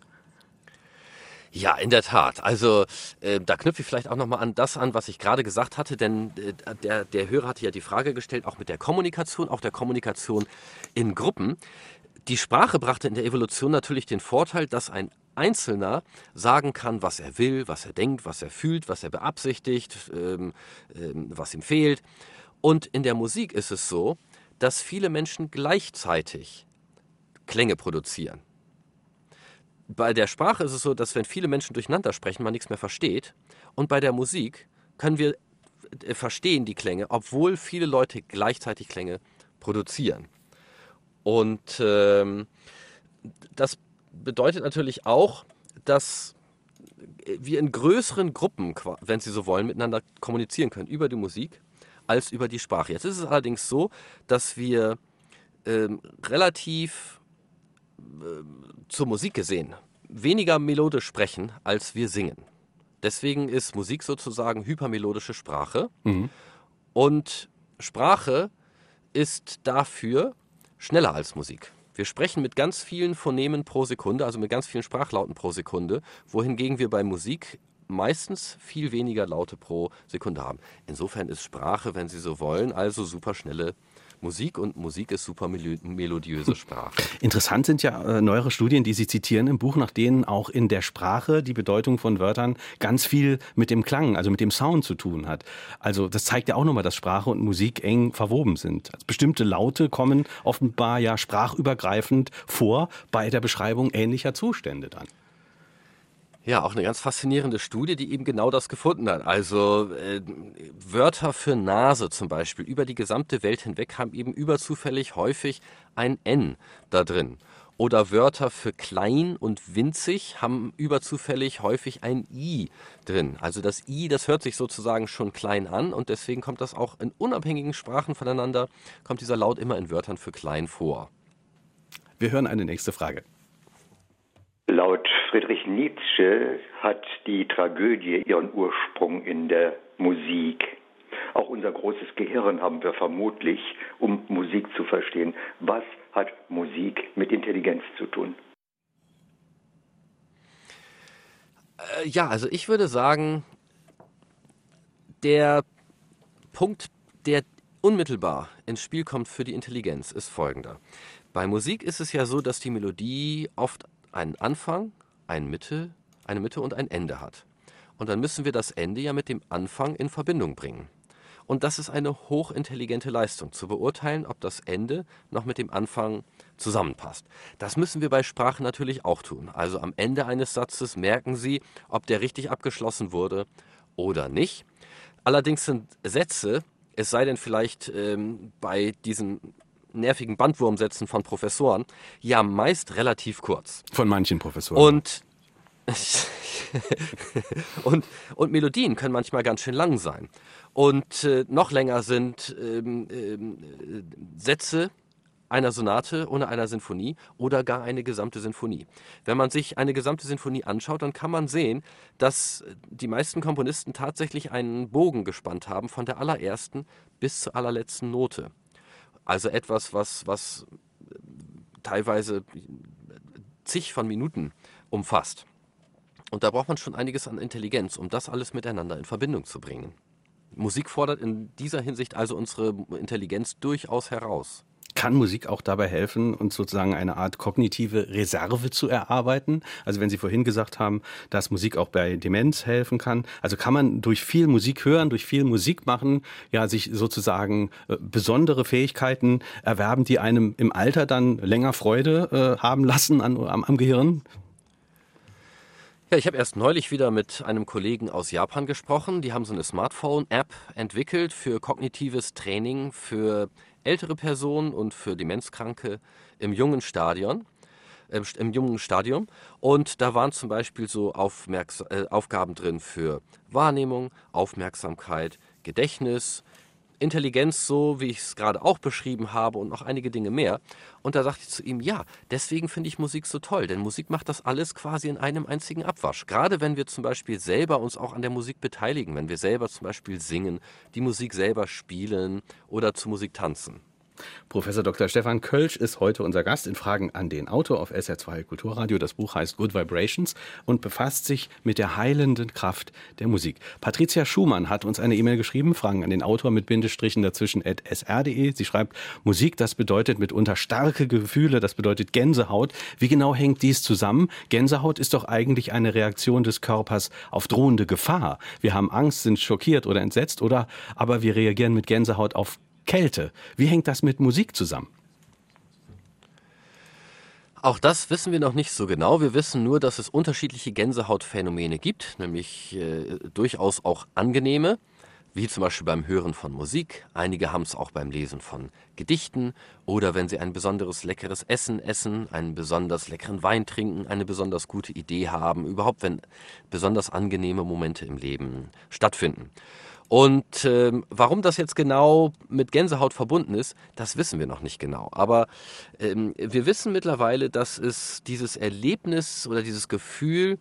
Ja, in der Tat. Also äh, da knüpfe ich vielleicht auch nochmal an das an, was ich gerade gesagt hatte, denn äh, der, der Hörer hatte ja die Frage gestellt, auch mit der Kommunikation, auch der Kommunikation in Gruppen. Die Sprache brachte in der Evolution natürlich den Vorteil, dass ein Einzelner sagen kann, was er will, was er denkt, was er fühlt, was er beabsichtigt, ähm, ähm, was ihm fehlt. Und in der Musik ist es so, dass viele Menschen gleichzeitig Klänge produzieren bei der Sprache ist es so, dass wenn viele Menschen durcheinander sprechen, man nichts mehr versteht. Und bei der Musik können wir äh, verstehen die Klänge, obwohl viele Leute gleichzeitig Klänge produzieren. Und ähm, das bedeutet natürlich auch, dass wir in größeren Gruppen, wenn Sie so wollen, miteinander kommunizieren können über die Musik als über die Sprache. Jetzt ist es allerdings so, dass wir ähm, relativ zur Musik gesehen weniger melodisch sprechen, als wir singen. Deswegen ist Musik sozusagen hypermelodische Sprache. Mhm. Und Sprache ist dafür schneller als Musik. Wir sprechen mit ganz vielen Phonemen pro Sekunde, also mit ganz vielen Sprachlauten pro Sekunde, wohingegen wir bei Musik meistens viel weniger Laute pro Sekunde haben. Insofern ist Sprache, wenn Sie so wollen, also superschnelle Musik und Musik ist super melodiöse Sprache. Interessant sind ja äh, neuere Studien, die Sie zitieren im Buch, nach denen auch in der Sprache die Bedeutung von Wörtern ganz viel mit dem Klang, also mit dem Sound zu tun hat. Also das zeigt ja auch nochmal, dass Sprache und Musik eng verwoben sind. Also bestimmte Laute kommen offenbar ja sprachübergreifend vor bei der Beschreibung ähnlicher Zustände dann. Ja, auch eine ganz faszinierende Studie, die eben genau das gefunden hat. Also äh, Wörter für Nase zum Beispiel über die gesamte Welt hinweg haben eben überzufällig häufig ein N da drin. Oder Wörter für klein und winzig haben überzufällig häufig ein I drin. Also das I, das hört sich sozusagen schon klein an und deswegen kommt das auch in unabhängigen Sprachen voneinander, kommt dieser Laut immer in Wörtern für klein vor. Wir hören eine nächste Frage. Laut Friedrich Nietzsche hat die Tragödie ihren Ursprung in der Musik. Auch unser großes Gehirn haben wir vermutlich, um Musik zu verstehen. Was hat Musik mit Intelligenz zu tun? Äh, ja, also ich würde sagen, der Punkt, der unmittelbar ins Spiel kommt für die Intelligenz, ist folgender. Bei Musik ist es ja so, dass die Melodie oft einen Anfang, eine Mitte, eine Mitte und ein Ende hat. Und dann müssen wir das Ende ja mit dem Anfang in Verbindung bringen. Und das ist eine hochintelligente Leistung, zu beurteilen, ob das Ende noch mit dem Anfang zusammenpasst. Das müssen wir bei Sprache natürlich auch tun. Also am Ende eines Satzes merken Sie, ob der richtig abgeschlossen wurde oder nicht. Allerdings sind Sätze, es sei denn vielleicht ähm, bei diesen nervigen Bandwurmsätzen von Professoren, ja meist relativ kurz. Von manchen Professoren. Und und, und Melodien können manchmal ganz schön lang sein. Und äh, noch länger sind ähm, äh, Sätze einer Sonate oder einer Sinfonie oder gar eine gesamte Sinfonie. Wenn man sich eine gesamte Sinfonie anschaut, dann kann man sehen, dass die meisten Komponisten tatsächlich einen Bogen gespannt haben von der allerersten bis zur allerletzten Note. Also etwas, was, was teilweise zig von Minuten umfasst. Und da braucht man schon einiges an Intelligenz, um das alles miteinander in Verbindung zu bringen. Musik fordert in dieser Hinsicht also unsere Intelligenz durchaus heraus. Kann Musik auch dabei helfen, uns sozusagen eine Art kognitive Reserve zu erarbeiten? Also wenn Sie vorhin gesagt haben, dass Musik auch bei Demenz helfen kann. Also kann man durch viel Musik hören, durch viel Musik machen, ja, sich sozusagen äh, besondere Fähigkeiten erwerben, die einem im Alter dann länger Freude äh, haben lassen an, am, am Gehirn? Ja, ich habe erst neulich wieder mit einem Kollegen aus Japan gesprochen. Die haben so eine Smartphone-App entwickelt für kognitives Training für ältere Personen und für Demenzkranke im jungen Stadion ähm, im jungen Stadium. Und da waren zum Beispiel so Aufmerks äh, Aufgaben drin für Wahrnehmung, Aufmerksamkeit, Gedächtnis, Intelligenz, so wie ich es gerade auch beschrieben habe und noch einige Dinge mehr. Und da sagte ich zu ihm, ja, deswegen finde ich Musik so toll, denn Musik macht das alles quasi in einem einzigen Abwasch. Gerade wenn wir zum Beispiel selber uns auch an der Musik beteiligen, wenn wir selber zum Beispiel singen, die Musik selber spielen oder zu Musik tanzen. Professor Dr. Stefan Kölsch ist heute unser Gast in Fragen an den Autor auf SR2 Kulturradio. Das Buch heißt Good Vibrations und befasst sich mit der heilenden Kraft der Musik. Patricia Schumann hat uns eine E-Mail geschrieben, Fragen an den Autor mit Bindestrichen dazwischen at sr.de. Sie schreibt, Musik, das bedeutet mitunter starke Gefühle, das bedeutet Gänsehaut. Wie genau hängt dies zusammen? Gänsehaut ist doch eigentlich eine Reaktion des Körpers auf drohende Gefahr. Wir haben Angst, sind schockiert oder entsetzt oder aber wir reagieren mit Gänsehaut auf Kälte. Wie hängt das mit Musik zusammen? Auch das wissen wir noch nicht so genau. Wir wissen nur, dass es unterschiedliche Gänsehautphänomene gibt, nämlich äh, durchaus auch angenehme, wie zum Beispiel beim Hören von Musik. Einige haben es auch beim Lesen von Gedichten oder wenn sie ein besonderes leckeres Essen essen, einen besonders leckeren Wein trinken, eine besonders gute Idee haben, überhaupt wenn besonders angenehme Momente im Leben stattfinden. Und ähm, warum das jetzt genau mit Gänsehaut verbunden ist, das wissen wir noch nicht genau. Aber ähm, wir wissen mittlerweile, dass es dieses Erlebnis oder dieses Gefühl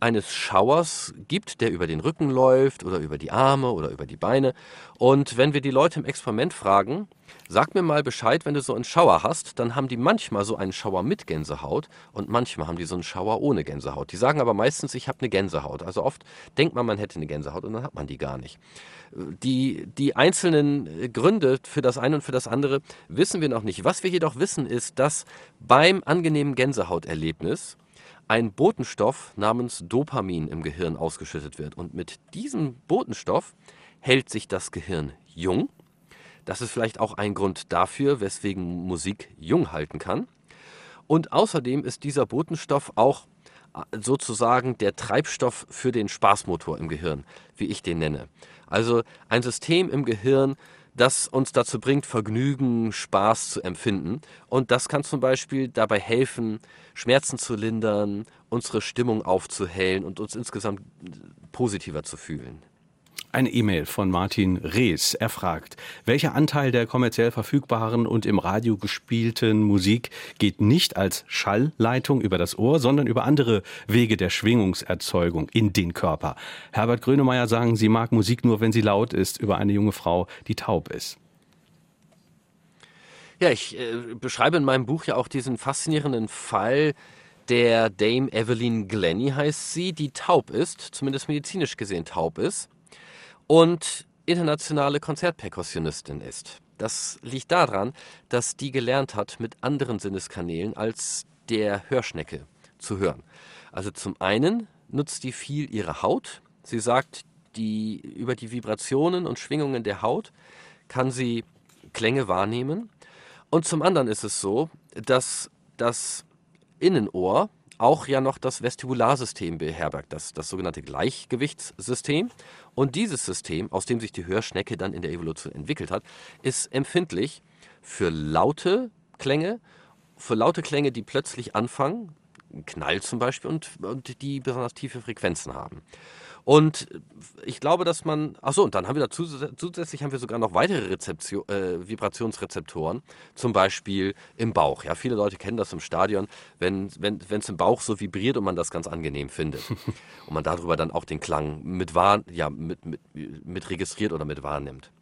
eines Schauers gibt, der über den Rücken läuft oder über die Arme oder über die Beine. Und wenn wir die Leute im Experiment fragen, sag mir mal Bescheid, wenn du so einen Schauer hast, dann haben die manchmal so einen Schauer mit Gänsehaut und manchmal haben die so einen Schauer ohne Gänsehaut. Die sagen aber meistens, ich habe eine Gänsehaut. Also oft denkt man, man hätte eine Gänsehaut und dann hat man die gar nicht. Die, die einzelnen Gründe für das eine und für das andere wissen wir noch nicht. Was wir jedoch wissen, ist, dass beim angenehmen Gänsehauterlebnis ein Botenstoff namens Dopamin im Gehirn ausgeschüttet wird. Und mit diesem Botenstoff hält sich das Gehirn jung. Das ist vielleicht auch ein Grund dafür, weswegen Musik jung halten kann. Und außerdem ist dieser Botenstoff auch äh, sozusagen der Treibstoff für den Spaßmotor im Gehirn, wie ich den nenne. Also ein System im Gehirn, das uns dazu bringt, Vergnügen, Spaß zu empfinden. Und das kann zum Beispiel dabei helfen, Schmerzen zu lindern, unsere Stimmung aufzuhellen und uns insgesamt positiver zu fühlen. Eine E-Mail von Martin Rees. Er fragt, welcher Anteil der kommerziell verfügbaren und im Radio gespielten Musik geht nicht als Schallleitung über das Ohr, sondern über andere Wege der Schwingungserzeugung in den Körper? Herbert Grönemeyer sagen, sie mag Musik nur, wenn sie laut ist, über eine junge Frau, die taub ist. Ja, ich äh, beschreibe in meinem Buch ja auch diesen faszinierenden Fall der Dame Evelyn Glennie heißt sie, die taub ist, zumindest medizinisch gesehen taub ist und internationale Konzertperkussionistin ist. Das liegt daran, dass die gelernt hat, mit anderen Sinneskanälen als der Hörschnecke zu hören. Also zum einen nutzt die viel ihre Haut. Sie sagt, die, über die Vibrationen und Schwingungen der Haut kann sie Klänge wahrnehmen. Und zum anderen ist es so, dass das Innenohr auch ja noch das Vestibularsystem beherbergt, das, das sogenannte Gleichgewichtssystem. Und dieses System, aus dem sich die Hörschnecke dann in der Evolution entwickelt hat, ist empfindlich für laute Klänge, für laute Klänge, die plötzlich anfangen, Knall zum Beispiel, und, und die besonders tiefe Frequenzen haben. Und ich glaube, dass man, ach so, und dann haben wir dazu, zusätzlich haben wir sogar noch weitere Rezeption, äh, Vibrationsrezeptoren, zum Beispiel im Bauch. Ja, viele Leute kennen das im Stadion, wenn es wenn, im Bauch so vibriert und man das ganz angenehm findet. und man darüber dann auch den Klang mit, wahr, ja, mit, mit, mit registriert oder mit wahrnimmt.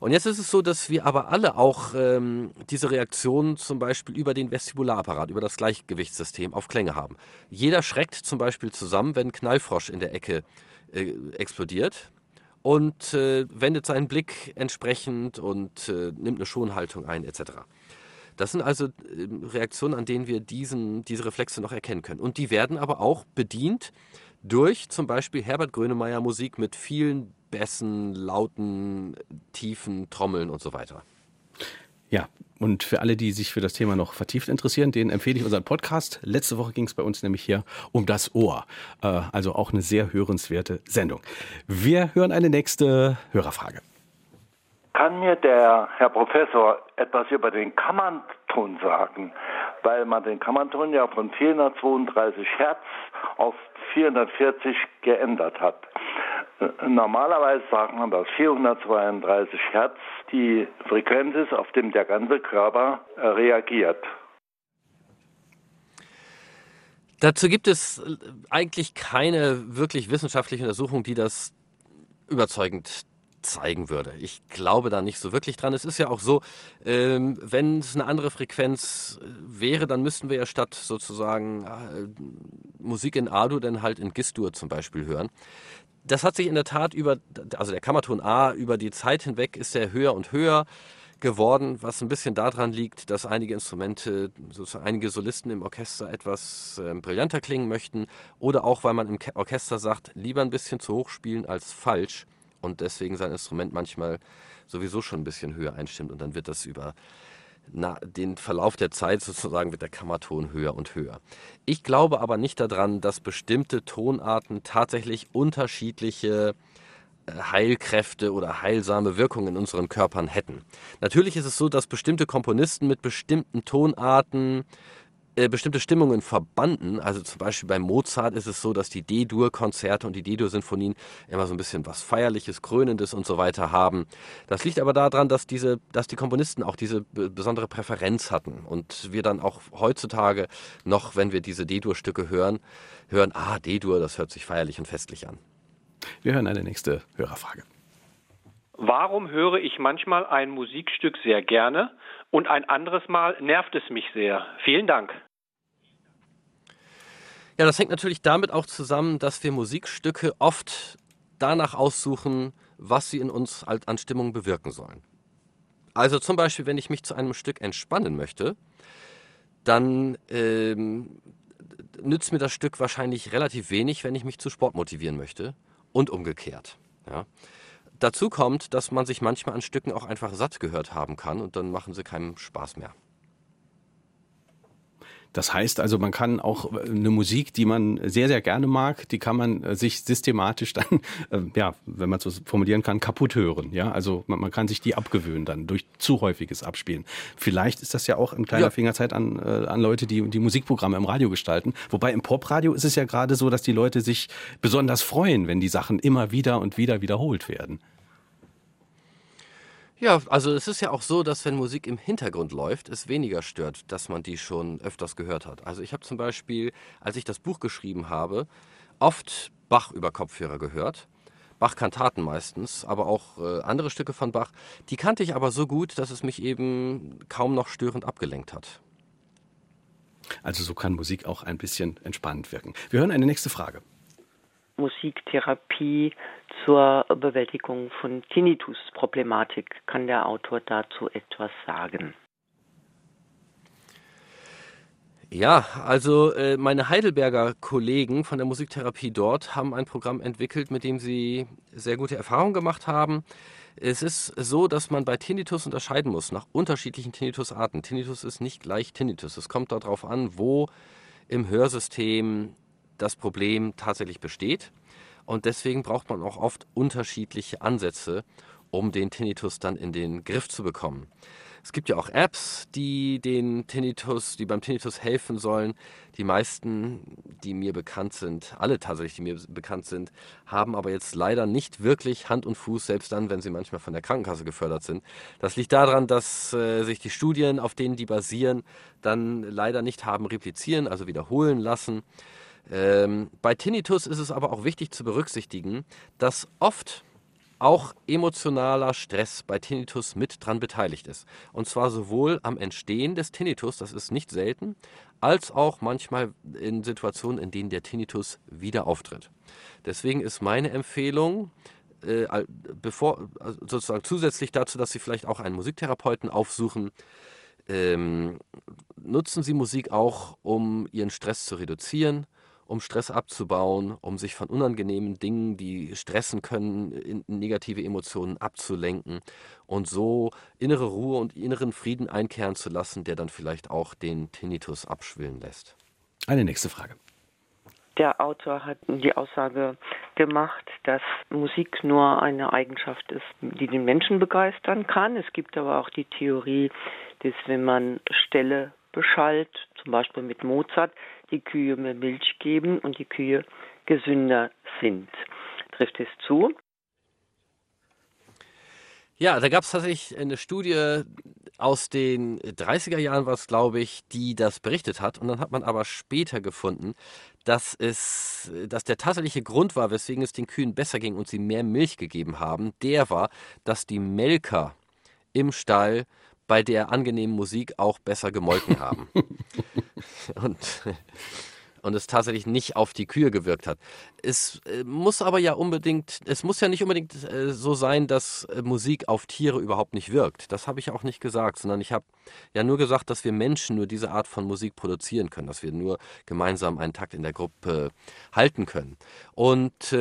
Und jetzt ist es so, dass wir aber alle auch ähm, diese Reaktion zum Beispiel über den Vestibularapparat, über das Gleichgewichtssystem auf Klänge haben. Jeder schreckt zum Beispiel zusammen, wenn ein Knallfrosch in der Ecke explodiert und äh, wendet seinen Blick entsprechend und äh, nimmt eine Schonhaltung ein etc. Das sind also ähm, Reaktionen, an denen wir diesen, diese Reflexe noch erkennen können. Und die werden aber auch bedient durch zum Beispiel Herbert Grönemeyer Musik mit vielen Bässen, lauten, tiefen Trommeln und so weiter. Ja, und für alle, die sich für das Thema noch vertieft interessieren, denen empfehle ich unseren Podcast. Letzte Woche ging es bei uns nämlich hier um das Ohr. Äh, also auch eine sehr hörenswerte Sendung. Wir hören eine nächste Hörerfrage. Kann mir der Herr Professor etwas über den Kammernton sagen? Weil man den Kammernton ja von 432 Hertz auf 440 geändert hat. Normalerweise sagt man, dass 432 Hertz die Frequenz ist, auf dem der ganze Körper äh, reagiert. Dazu gibt es äh, eigentlich keine wirklich wissenschaftliche Untersuchung, die das überzeugend zeigen würde. Ich glaube da nicht so wirklich dran. Es ist ja auch so, ähm, wenn es eine andere Frequenz äh, wäre, dann müssten wir ja statt sozusagen äh, Musik in A-Dur dann halt in Gis-Dur zum Beispiel hören das hat sich in der Tat über, also der Kammerton A, über die Zeit hinweg ist er höher und höher geworden, was ein bisschen daran liegt, dass einige Instrumente, sozusagen einige Solisten im Orchester etwas äh, brillanter klingen möchten oder auch, weil man im Orchester sagt, lieber ein bisschen zu hoch spielen als falsch und deswegen sein Instrument manchmal sowieso schon ein bisschen höher einstimmt und dann wird das über na, den Verlauf der Zeit sozusagen wird der Kammerton höher und höher. Ich glaube aber nicht daran, dass bestimmte Tonarten tatsächlich unterschiedliche äh, Heilkräfte oder heilsame Wirkungen in unseren Körpern hätten. Natürlich ist es so, dass bestimmte Komponisten mit bestimmten Tonarten äh, bestimmte Stimmungen verbanden. Also zum Beispiel bei Mozart ist es so, dass die D-Dur-Konzerte und die D-Dur-Sinfonien immer so ein bisschen was Feierliches, Krönendes und so weiter haben. Das liegt aber daran, dass, diese, dass die Komponisten auch diese besondere Präferenz hatten und wir dann auch heutzutage noch, wenn wir diese D-Dur-Stücke hören, hören, ah, D-Dur, das hört sich feierlich und festlich an. Wir hören eine nächste Hörerfrage. Warum höre ich manchmal ein Musikstück sehr gerne und ein anderes Mal nervt es mich sehr? Vielen Dank. Ja, das hängt natürlich damit auch zusammen, dass wir Musikstücke oft danach aussuchen, was sie in uns an Stimmung bewirken sollen. Also zum Beispiel, wenn ich mich zu einem Stück entspannen möchte, dann ähm, nützt mir das Stück wahrscheinlich relativ wenig, wenn ich mich zu Sport motivieren möchte und umgekehrt. Ja. Dazu kommt, dass man sich manchmal an Stücken auch einfach satt gehört haben kann und dann machen sie keinen Spaß mehr. Das heißt also, man kann auch äh, eine Musik, die man sehr, sehr gerne mag, die kann man äh, sich systematisch dann, äh, ja, wenn man so formulieren kann, kaputt hören. Ja, also man, man, kann sich die abgewöhnen dann durch zu häufiges Abspielen. Vielleicht ist das ja auch ein kleiner ja. Fingerzeit an, an Leute, die die Musikprogramme im Radio gestalten. Wobei im Popradio ist es ja gerade so, dass die Leute sich besonders freuen, wenn die Sachen immer wieder und wieder wiederholt werden. Ja, also es ist ja auch so, dass wenn Musik im Hintergrund läuft, es weniger stört, dass man die schon öfters gehört hat. Also ich habe zum Beispiel, als ich das Buch geschrieben habe, oft Bach über Kopfhörer gehört. Bach-Kantaten meistens, aber auch äh, andere Stücke von Bach. Die kannte ich aber so gut, dass es mich eben kaum noch störend abgelenkt hat. Also so kann Musik auch ein bisschen entspannend wirken. Wir hören eine nächste Frage. Musiktherapie zur Bewältigung von Tinnitus-Problematik. Kann der Autor dazu etwas sagen? Ja, also äh, meine Heidelberger Kollegen von der Musiktherapie dort haben ein Programm entwickelt, mit dem sie sehr gute Erfahrungen gemacht haben. Es ist so, dass man bei Tinnitus unterscheiden muss nach unterschiedlichen Tinnitusarten. Tinnitus ist nicht gleich Tinnitus. Es kommt darauf an, wo im Hörsystem das Problem tatsächlich besteht. Und deswegen braucht man auch oft unterschiedliche Ansätze, um den Tinnitus dann in den Griff zu bekommen. Es gibt ja auch Apps, die den Tinnitus, die beim Tinnitus helfen sollen. Die meisten, die mir bekannt sind, alle tatsächlich, die mir bekannt sind, haben aber jetzt leider nicht wirklich Hand und Fuß, selbst dann, wenn sie manchmal von der Krankenkasse gefördert sind. Das liegt daran, dass äh, sich die Studien, auf denen die basieren, dann leider nicht haben replizieren, also wiederholen lassen. Ähm, bei Tinnitus ist es aber auch wichtig zu berücksichtigen, dass oft auch emotionaler Stress bei Tinnitus mit dran beteiligt ist. Und zwar sowohl am Entstehen des Tinnitus, das ist nicht selten, als auch manchmal in Situationen, in denen der Tinnitus wieder auftritt. Deswegen ist meine Empfehlung, äh, bevor, also sozusagen zusätzlich dazu, dass Sie vielleicht auch einen Musiktherapeuten aufsuchen, ähm, nutzen Sie Musik auch, um Ihren Stress zu reduzieren, um Stress abzubauen, um sich von unangenehmen Dingen, die stressen können, in negative Emotionen abzulenken und so innere Ruhe und inneren Frieden einkehren zu lassen, der dann vielleicht auch den Tinnitus abschwillen lässt. Eine nächste Frage. Der Autor hat die Aussage gemacht, dass Musik nur eine Eigenschaft ist, die den Menschen begeistern kann. Es gibt aber auch die Theorie, dass wenn man Stelle beschallt, zum Beispiel mit Mozart, die Kühe mehr Milch geben und die Kühe gesünder sind. Trifft es zu? Ja, da gab es tatsächlich eine Studie aus den 30er Jahren, was glaube ich, die das berichtet hat. Und dann hat man aber später gefunden, dass es, dass der tatsächliche Grund war, weswegen es den Kühen besser ging und sie mehr Milch gegeben haben, der war, dass die Melker im Stall bei der angenehmen Musik auch besser gemolken haben. und, und es tatsächlich nicht auf die Kühe gewirkt hat. Es äh, muss aber ja unbedingt, es muss ja nicht unbedingt äh, so sein, dass äh, Musik auf Tiere überhaupt nicht wirkt. Das habe ich auch nicht gesagt, sondern ich habe ja nur gesagt, dass wir Menschen nur diese Art von Musik produzieren können, dass wir nur gemeinsam einen Takt in der Gruppe halten können. Und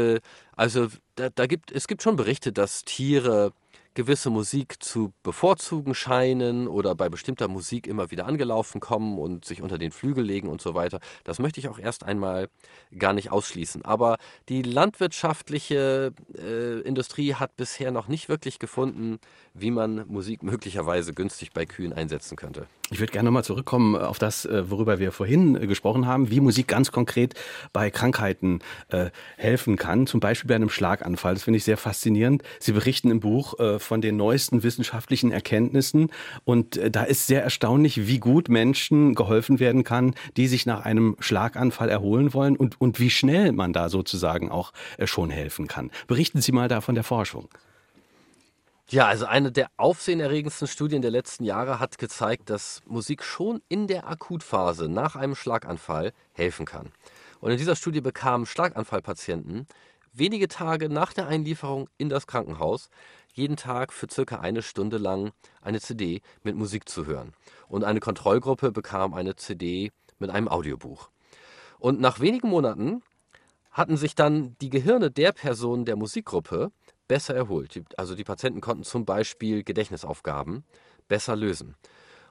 also da, da gibt es gibt schon Berichte, dass Tiere gewisse Musik zu bevorzugen scheinen oder bei bestimmter Musik immer wieder angelaufen kommen und sich unter den Flügel legen und so weiter. Das möchte ich auch erst einmal gar nicht ausschließen. Aber die landwirtschaftliche äh, Industrie hat bisher noch nicht wirklich gefunden, wie man Musik möglicherweise günstig bei Kühen einsetzen könnte. Ich würde gerne nochmal zurückkommen auf das, äh, worüber wir vorhin äh, gesprochen haben, wie Musik ganz konkret bei Krankheiten äh, helfen kann, zum Beispiel bei einem Schlaganfall. Das finde ich sehr faszinierend. Sie berichten im Buch äh, von den neuesten wissenschaftlichen Erkenntnissen. Und äh, da ist sehr erstaunlich, wie gut Menschen geholfen werden kann, die sich nach einem Schlaganfall erholen wollen und, und wie schnell man da sozusagen auch äh, schon helfen kann. Berichten Sie mal da von der Forschung. Ja, also eine der aufsehenerregendsten Studien der letzten Jahre hat gezeigt, dass Musik schon in der Akutphase nach einem Schlaganfall helfen kann. Und in dieser Studie bekamen Schlaganfallpatienten wenige Tage nach der Einlieferung in das Krankenhaus jeden Tag für circa eine Stunde lang eine CD mit Musik zu hören. Und eine Kontrollgruppe bekam eine CD mit einem Audiobuch. Und nach wenigen Monaten hatten sich dann die Gehirne der Personen der Musikgruppe besser erholt. Also die Patienten konnten zum Beispiel Gedächtnisaufgaben besser lösen.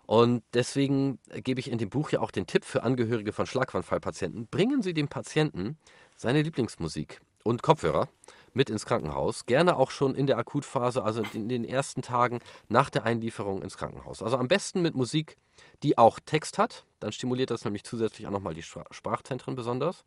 Und deswegen gebe ich in dem Buch ja auch den Tipp für Angehörige von Schlaganfallpatienten, bringen Sie dem Patienten seine Lieblingsmusik und Kopfhörer mit ins Krankenhaus. Gerne auch schon in der Akutphase, also in den ersten Tagen nach der Einlieferung ins Krankenhaus. Also am besten mit Musik, die auch Text hat. Dann stimuliert das nämlich zusätzlich auch nochmal die Sprachzentren besonders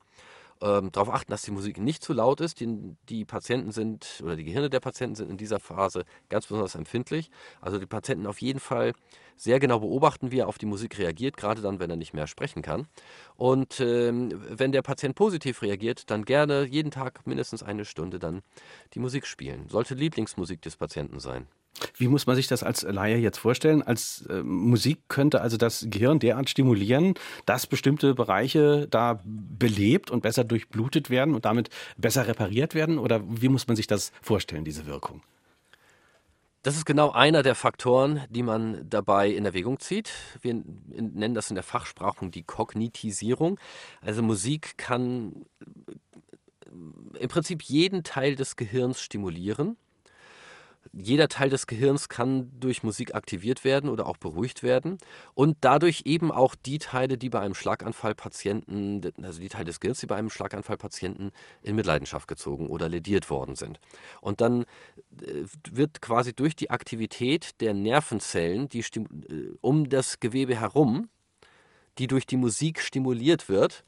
ähm, darauf achten, dass die Musik nicht zu laut ist. Die, die, Patienten sind oder die Gehirne der Patienten sind in dieser Phase ganz besonders empfindlich. Also die Patienten auf jeden Fall sehr genau beobachten, wie er auf die Musik reagiert, gerade dann, wenn er nicht mehr sprechen kann. Und ähm, wenn der Patient positiv reagiert, dann gerne jeden Tag mindestens eine Stunde dann die Musik spielen. Sollte Lieblingsmusik des Patienten sein. Wie muss man sich das als Laie jetzt vorstellen? Als äh, Musik könnte also das Gehirn derart stimulieren, dass bestimmte Bereiche da belebt und besser durchblutet werden und damit besser repariert werden? Oder wie muss man sich das vorstellen, diese Wirkung? Das ist genau einer der Faktoren, die man dabei in Erwägung zieht. Wir nennen das in der Fachsprache die Kognitisierung. Also Musik kann im Prinzip jeden Teil des Gehirns stimulieren jeder Teil des Gehirns kann durch Musik aktiviert werden oder auch beruhigt werden und dadurch eben auch die Teile, die bei einem Schlaganfallpatienten, also die Teile des Gehirns, die bei einem Schlaganfallpatienten in Mitleidenschaft gezogen oder lediert worden sind. Und dann äh, wird quasi durch die Aktivität der Nervenzellen, die äh, um das Gewebe herum, die durch die Musik stimuliert wird,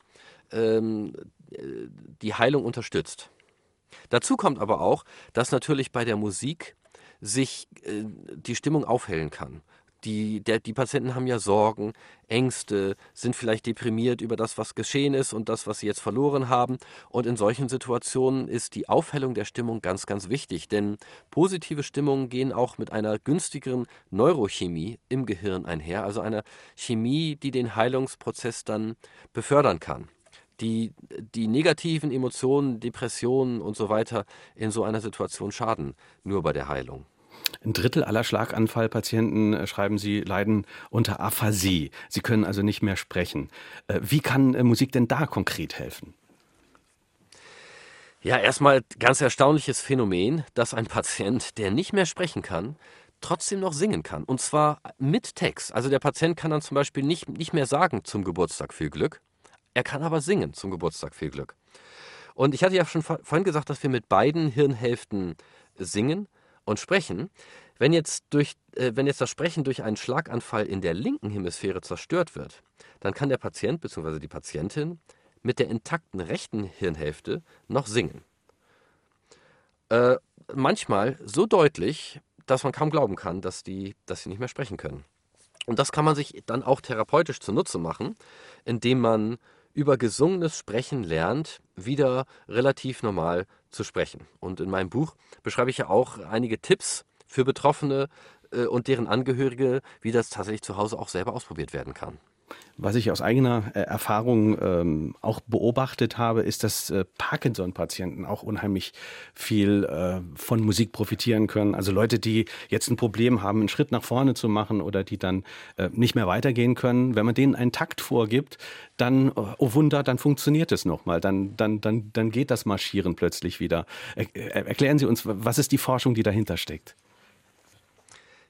ähm, äh, die Heilung unterstützt. Dazu kommt aber auch, dass natürlich bei der Musik sich äh, die Stimmung aufhellen kann. Die, der, die Patienten haben ja Sorgen, Ängste, sind vielleicht deprimiert über das, was geschehen ist und das, was sie jetzt verloren haben. Und in solchen Situationen ist die Aufhellung der Stimmung ganz, ganz wichtig. Denn positive Stimmungen gehen auch mit einer günstigeren Neurochemie im Gehirn einher, also einer Chemie, die den Heilungsprozess dann befördern kann die, die negativen Emotionen, Depressionen und so weiter in so einer Situation schaden, nur bei der Heilung. Ein Drittel aller Schlaganfallpatienten, äh, schreiben Sie, leiden unter Aphasie. Sie können also nicht mehr sprechen. Äh, wie kann äh, Musik denn da konkret helfen? Ja, erstmal ganz erstaunliches Phänomen, dass ein Patient, der nicht mehr sprechen kann, trotzdem noch singen kann. Und zwar mit Text. Also der Patient kann dann zum Beispiel nicht, nicht mehr sagen zum Geburtstag viel Glück, er kann aber singen zum Geburtstag. Viel Glück. Und ich hatte ja schon vorhin gesagt, dass wir mit beiden Hirnhälften singen und sprechen. Wenn jetzt, durch, äh, wenn jetzt das Sprechen durch einen Schlaganfall in der linken Hemisphäre zerstört wird, dann kann der Patient bzw. die Patientin mit der intakten rechten Hirnhälfte noch singen. Äh, manchmal so deutlich, dass man kaum glauben kann, dass, die, dass sie nicht mehr sprechen können. Und das kann man sich dann auch therapeutisch zunutze machen, indem man über gesungenes Sprechen lernt, wieder relativ normal zu sprechen. Und in meinem Buch beschreibe ich ja auch einige Tipps für Betroffene äh, und deren Angehörige, wie das tatsächlich zu Hause auch selber ausprobiert werden kann. Was ich aus eigener äh, Erfahrung ähm, auch beobachtet habe, ist, dass äh, Parkinson-Patienten auch unheimlich viel äh, von Musik profitieren können. Also Leute, die jetzt ein Problem haben, einen Schritt nach vorne zu machen oder die dann äh, nicht mehr weitergehen können. Wenn man denen einen Takt vorgibt, dann, oh, oh Wunder, dann funktioniert es nochmal. Dann, dann, dann, dann geht das Marschieren plötzlich wieder. Er, erklären Sie uns, was ist die Forschung, die dahinter steckt?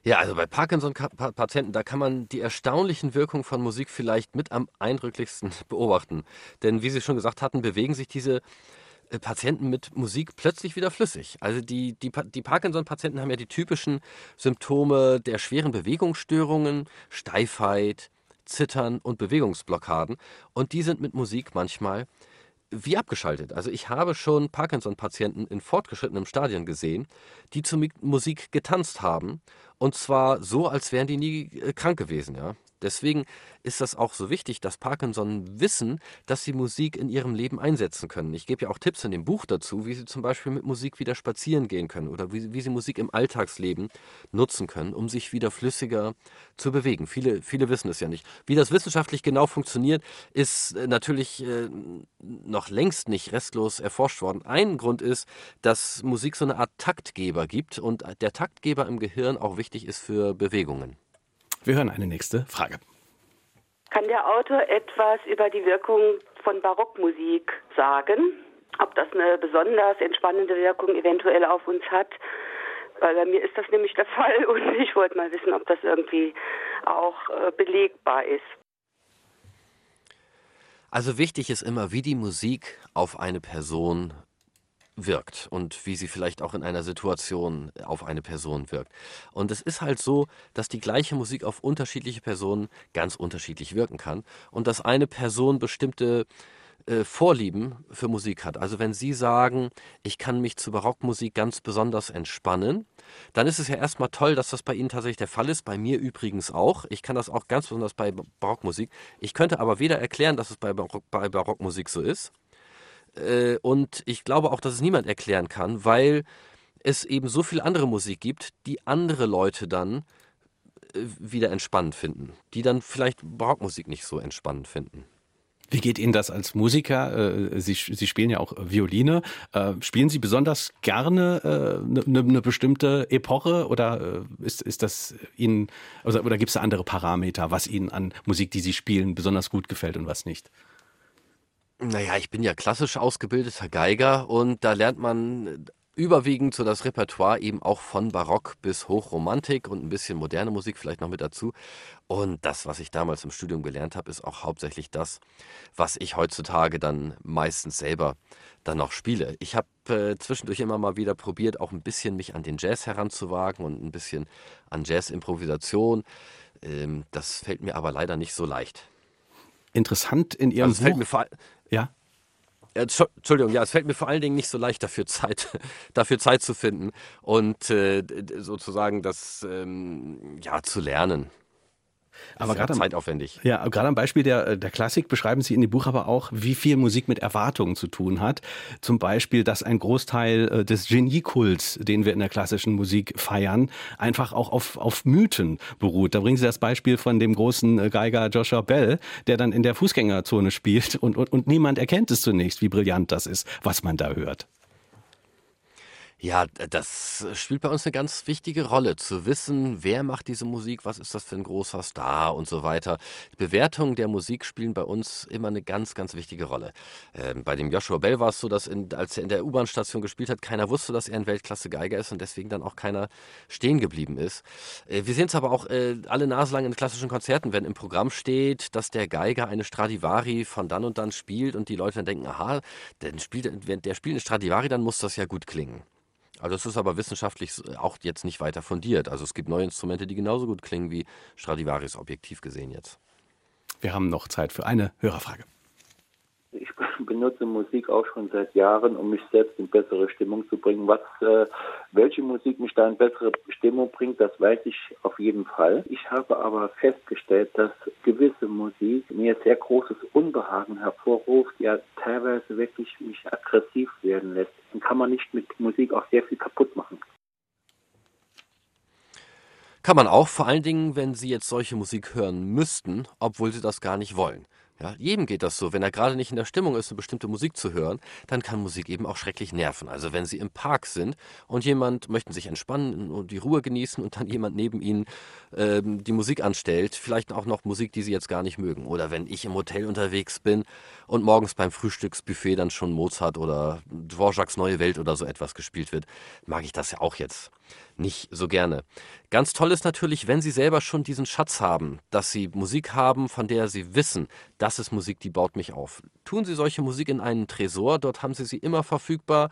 Ja, also bei Parkinson-Patienten, da kann man die erstaunlichen Wirkungen von Musik vielleicht mit am eindrücklichsten beobachten. Denn wie Sie schon gesagt hatten, bewegen sich diese äh, Patienten mit Musik plötzlich wieder flüssig. Also die, die, die Parkinson-Patienten haben ja die typischen Symptome der schweren Bewegungsstörungen, Steifheit, Zittern und Bewegungsblockaden. Und die sind mit Musik manchmal wie abgeschaltet. Also ich habe schon Parkinson-Patienten in fortgeschrittenem Stadion gesehen, die zur Musik getanzt haben und zwar so, als wären die nie äh, krank gewesen, ja. Deswegen ist das auch so wichtig, dass Parkinson wissen, dass sie Musik in ihrem Leben einsetzen können. Ich gebe ja auch Tipps in dem Buch dazu, wie sie zum Beispiel mit Musik wieder spazieren gehen können oder wie, wie sie Musik im Alltagsleben nutzen können, um sich wieder flüssiger zu bewegen. Viele, viele wissen es ja nicht. Wie das wissenschaftlich genau funktioniert, ist äh, natürlich äh, noch längst nicht restlos erforscht worden. Ein Grund ist, dass Musik so eine Art Taktgeber gibt und der Taktgeber im Gehirn auch wichtig ist für Bewegungen. Wir hören eine nächste Frage. Kann der Autor etwas über die Wirkung von Barockmusik sagen? Ob das eine besonders entspannende Wirkung eventuell auf uns hat? Weil bei mir ist das nämlich der Fall und ich wollte mal wissen, ob das irgendwie auch äh, belegbar ist. Also wichtig ist immer, wie die Musik auf eine Person wirkt und wie sie vielleicht auch in einer Situation auf eine Person wirkt. Und es ist halt so, dass die gleiche Musik auf unterschiedliche Personen ganz unterschiedlich wirken kann und dass eine Person bestimmte äh, Vorlieben für Musik hat. Also wenn Sie sagen, ich kann mich zu Barockmusik ganz besonders entspannen, dann ist es ja erstmal toll, dass das bei Ihnen tatsächlich der Fall ist. Bei mir übrigens auch. Ich kann das auch ganz besonders bei Barockmusik. Ich könnte aber weder erklären, dass es bei, Barock, bei Barockmusik so ist, äh, und ich glaube auch, dass es niemand erklären kann, weil es eben so viel andere Musik gibt, die andere Leute dann äh, wieder entspannend finden, die dann vielleicht Barockmusik nicht so entspannend finden. Wie geht Ihnen das als Musiker? Äh, Sie, Sie spielen ja auch Violine. Spielen Sie besonders gerne eine, eine ne bestimmte Epoche oder ist, ist das Ihnen, oder, oder gibt es da andere Parameter, was Ihnen an Musik, die Sie spielen, besonders gut gefällt und was nicht? Naja, ich bin ja klassisch ausgebildeter Geiger und da lernt man überwiegend so das Repertoire eben auch von Barock bis Hochromantik und ein bisschen moderne Musik vielleicht noch mit dazu. Und das, was ich damals im Studium gelernt habe, ist auch hauptsächlich das, was ich heutzutage dann meistens selber dann noch spiele. Ich habe äh, zwischendurch immer mal wieder probiert, auch ein bisschen mich an den Jazz heranzuwagen und ein bisschen an Jazz-Improvisation. Ähm, das fällt mir aber leider nicht so leicht. Interessant in Ihrem also Buch. Ja. Entschuldigung, ja, es fällt mir vor allen Dingen nicht so leicht, dafür Zeit, dafür Zeit zu finden und äh, sozusagen das ähm, ja, zu lernen. Aber gerade zeitaufwendig. Ja, gerade am Beispiel der, äh, der Klassik beschreiben Sie in dem Buch aber auch, wie viel Musik mit Erwartungen zu tun hat. Zum Beispiel, dass ein Großteil äh, des Geniekults, den wir in der klassischen Musik feiern, einfach auch auf, auf Mythen beruht. Da bringen Sie das Beispiel von dem großen äh, Geiger Joshua Bell, der dann in der Fußgängerzone spielt und, und, und niemand erkennt es zunächst, wie brillant das ist, was man da hört. Ja, das spielt bei uns eine ganz wichtige Rolle, zu wissen, wer macht diese Musik, was ist das für ein großer Star und so weiter. Bewertungen der Musik spielen bei uns immer eine ganz, ganz wichtige Rolle. Ähm, bei dem Joshua Bell war es so, dass in, als er in der U-Bahn-Station gespielt hat, keiner wusste, dass er ein Weltklasse-Geiger ist und deswegen dann auch keiner stehen geblieben ist. Äh, wir sehen es aber auch äh, alle naselang in klassischen Konzerten, wenn im Programm steht, dass der Geiger eine Stradivari von dann und dann spielt und die Leute dann denken, aha, der spielt, der spielt eine Stradivari, dann muss das ja gut klingen. Also es ist aber wissenschaftlich auch jetzt nicht weiter fundiert. Also es gibt neue Instrumente, die genauso gut klingen wie Stradivarius objektiv gesehen jetzt. Wir haben noch Zeit für eine Hörerfrage. Ich benutze Musik auch schon seit Jahren, um mich selbst in bessere Stimmung zu bringen. Was, äh, welche Musik mich da in bessere Stimmung bringt, das weiß ich auf jeden Fall. Ich habe aber festgestellt, dass gewisse Musik mir sehr großes Unbehagen hervorruft, ja teilweise wirklich mich aggressiv werden lässt. Dann kann man nicht mit Musik auch sehr viel kaputt machen. Kann man auch, vor allen Dingen, wenn Sie jetzt solche Musik hören müssten, obwohl Sie das gar nicht wollen. Ja, jedem geht das so. Wenn er gerade nicht in der Stimmung ist, eine bestimmte Musik zu hören, dann kann Musik eben auch schrecklich nerven. Also wenn Sie im Park sind und jemand möchte sich entspannen und die Ruhe genießen und dann jemand neben Ihnen ähm, die Musik anstellt, vielleicht auch noch Musik, die Sie jetzt gar nicht mögen. Oder wenn ich im Hotel unterwegs bin und morgens beim Frühstücksbuffet dann schon Mozart oder Dvorak's Neue Welt oder so etwas gespielt wird, mag ich das ja auch jetzt nicht so gerne. Ganz toll ist natürlich, wenn Sie selber schon diesen Schatz haben, dass Sie Musik haben, von der Sie wissen, das ist Musik, die baut mich auf. Tun Sie solche Musik in einen Tresor, dort haben Sie sie immer verfügbar.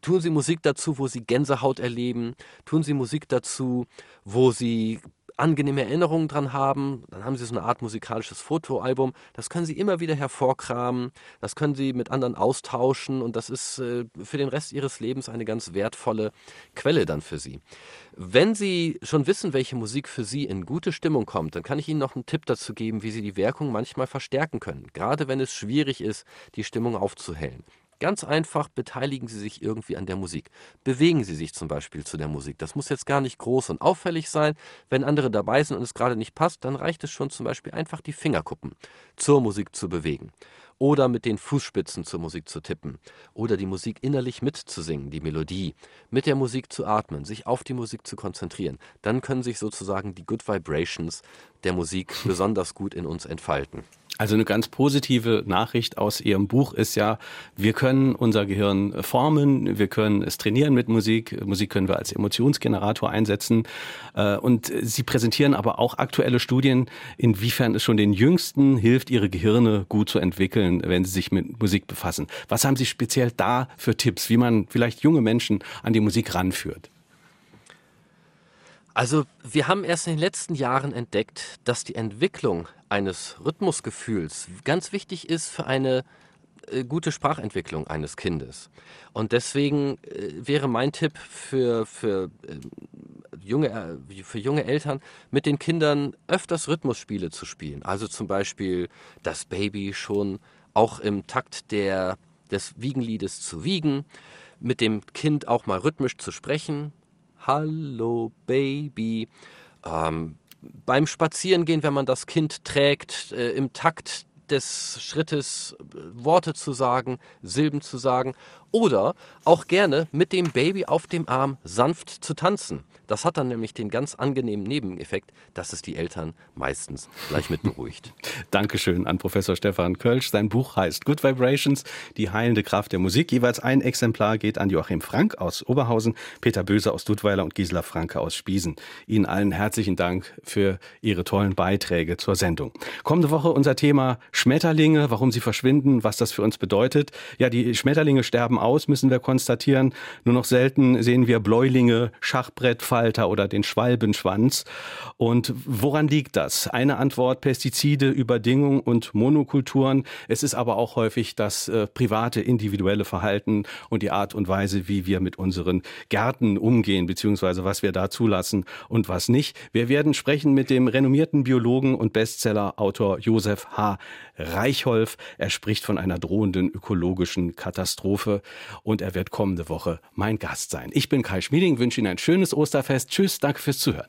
Tun Sie Musik dazu, wo Sie Gänsehaut erleben. Tun Sie Musik dazu, wo Sie angenehme Erinnerungen dran haben, dann haben Sie so eine Art musikalisches Fotoalbum. Das können Sie immer wieder hervorkramen, das können Sie mit anderen austauschen und das ist äh, für den Rest Ihres Lebens eine ganz wertvolle Quelle dann für Sie. Wenn Sie schon wissen, welche Musik für Sie in gute Stimmung kommt, dann kann ich Ihnen noch einen Tipp dazu geben, wie Sie die Wirkung manchmal verstärken können, gerade wenn es schwierig ist, die Stimmung aufzuhellen. Ganz einfach beteiligen Sie sich irgendwie an der Musik. Bewegen Sie sich zum Beispiel zu der Musik. Das muss jetzt gar nicht groß und auffällig sein. Wenn andere dabei sind und es gerade nicht passt, dann reicht es schon zum Beispiel einfach die Fingerkuppen zur Musik zu bewegen. Oder mit den Fußspitzen zur Musik zu tippen. Oder die Musik innerlich mitzusingen, die Melodie. Mit der Musik zu atmen, sich auf die Musik zu konzentrieren. Dann können sich sozusagen die Good Vibrations der Musik besonders gut in uns entfalten. Also eine ganz positive Nachricht aus Ihrem Buch ist ja, wir können unser Gehirn formen, wir können es trainieren mit Musik. Musik können wir als Emotionsgenerator einsetzen. Äh, und Sie präsentieren aber auch aktuelle Studien, inwiefern es schon den Jüngsten hilft, ihre Gehirne gut zu entwickeln, wenn sie sich mit Musik befassen. Was haben Sie speziell da für Tipps, wie man vielleicht junge Menschen an die Musik ranführt? Also wir haben erst in den letzten Jahren entdeckt, dass die Entwicklung eines Rhythmusgefühls ganz wichtig ist für eine äh, gute Sprachentwicklung eines Kindes. Und deswegen äh, wäre mein Tipp für, für, äh, junge, für junge Eltern, mit den Kindern öfters Rhythmusspiele zu spielen. Also zum Beispiel das Baby schon auch im Takt der, des Wiegenliedes zu wiegen, mit dem Kind auch mal rhythmisch zu sprechen, Hallo Baby. Ähm, beim Spazierengehen, wenn man das Kind trägt, äh, im Takt des Schrittes äh, Worte zu sagen, Silben zu sagen oder auch gerne mit dem Baby auf dem Arm sanft zu tanzen. Das hat dann nämlich den ganz angenehmen Nebeneffekt, dass es die Eltern meistens gleich mit beruhigt. Dankeschön an Professor Stefan Kölsch. Sein Buch heißt Good Vibrations, die heilende Kraft der Musik. Jeweils ein Exemplar geht an Joachim Frank aus Oberhausen, Peter Böse aus Dudweiler und Gisela Franke aus Spiesen. Ihnen allen herzlichen Dank für Ihre tollen Beiträge zur Sendung. Kommende Woche unser Thema Schmetterlinge, warum sie verschwinden, was das für uns bedeutet. Ja, die Schmetterlinge sterben aus, müssen wir konstatieren. Nur noch selten sehen wir Bläulinge, Schachbrett, Buschfalter oder den Schwalbenschwanz. Und woran liegt das? Eine Antwort, Pestizide, Überdingung und Monokulturen. Es ist aber auch häufig das äh, private, individuelle Verhalten und die Art und Weise, wie wir mit unseren Gärten umgehen, beziehungsweise was wir da zulassen und was nicht. Wir werden sprechen mit dem renommierten Biologen und Bestsellerautor Josef H. Reichholf. Er spricht von einer drohenden ökologischen Katastrophe und er wird kommende Woche mein Gast sein. Ich bin Kai Schmieding, wünsche Ihnen ein schönes Osterfest. Tschüss, danke fürs Zuhören.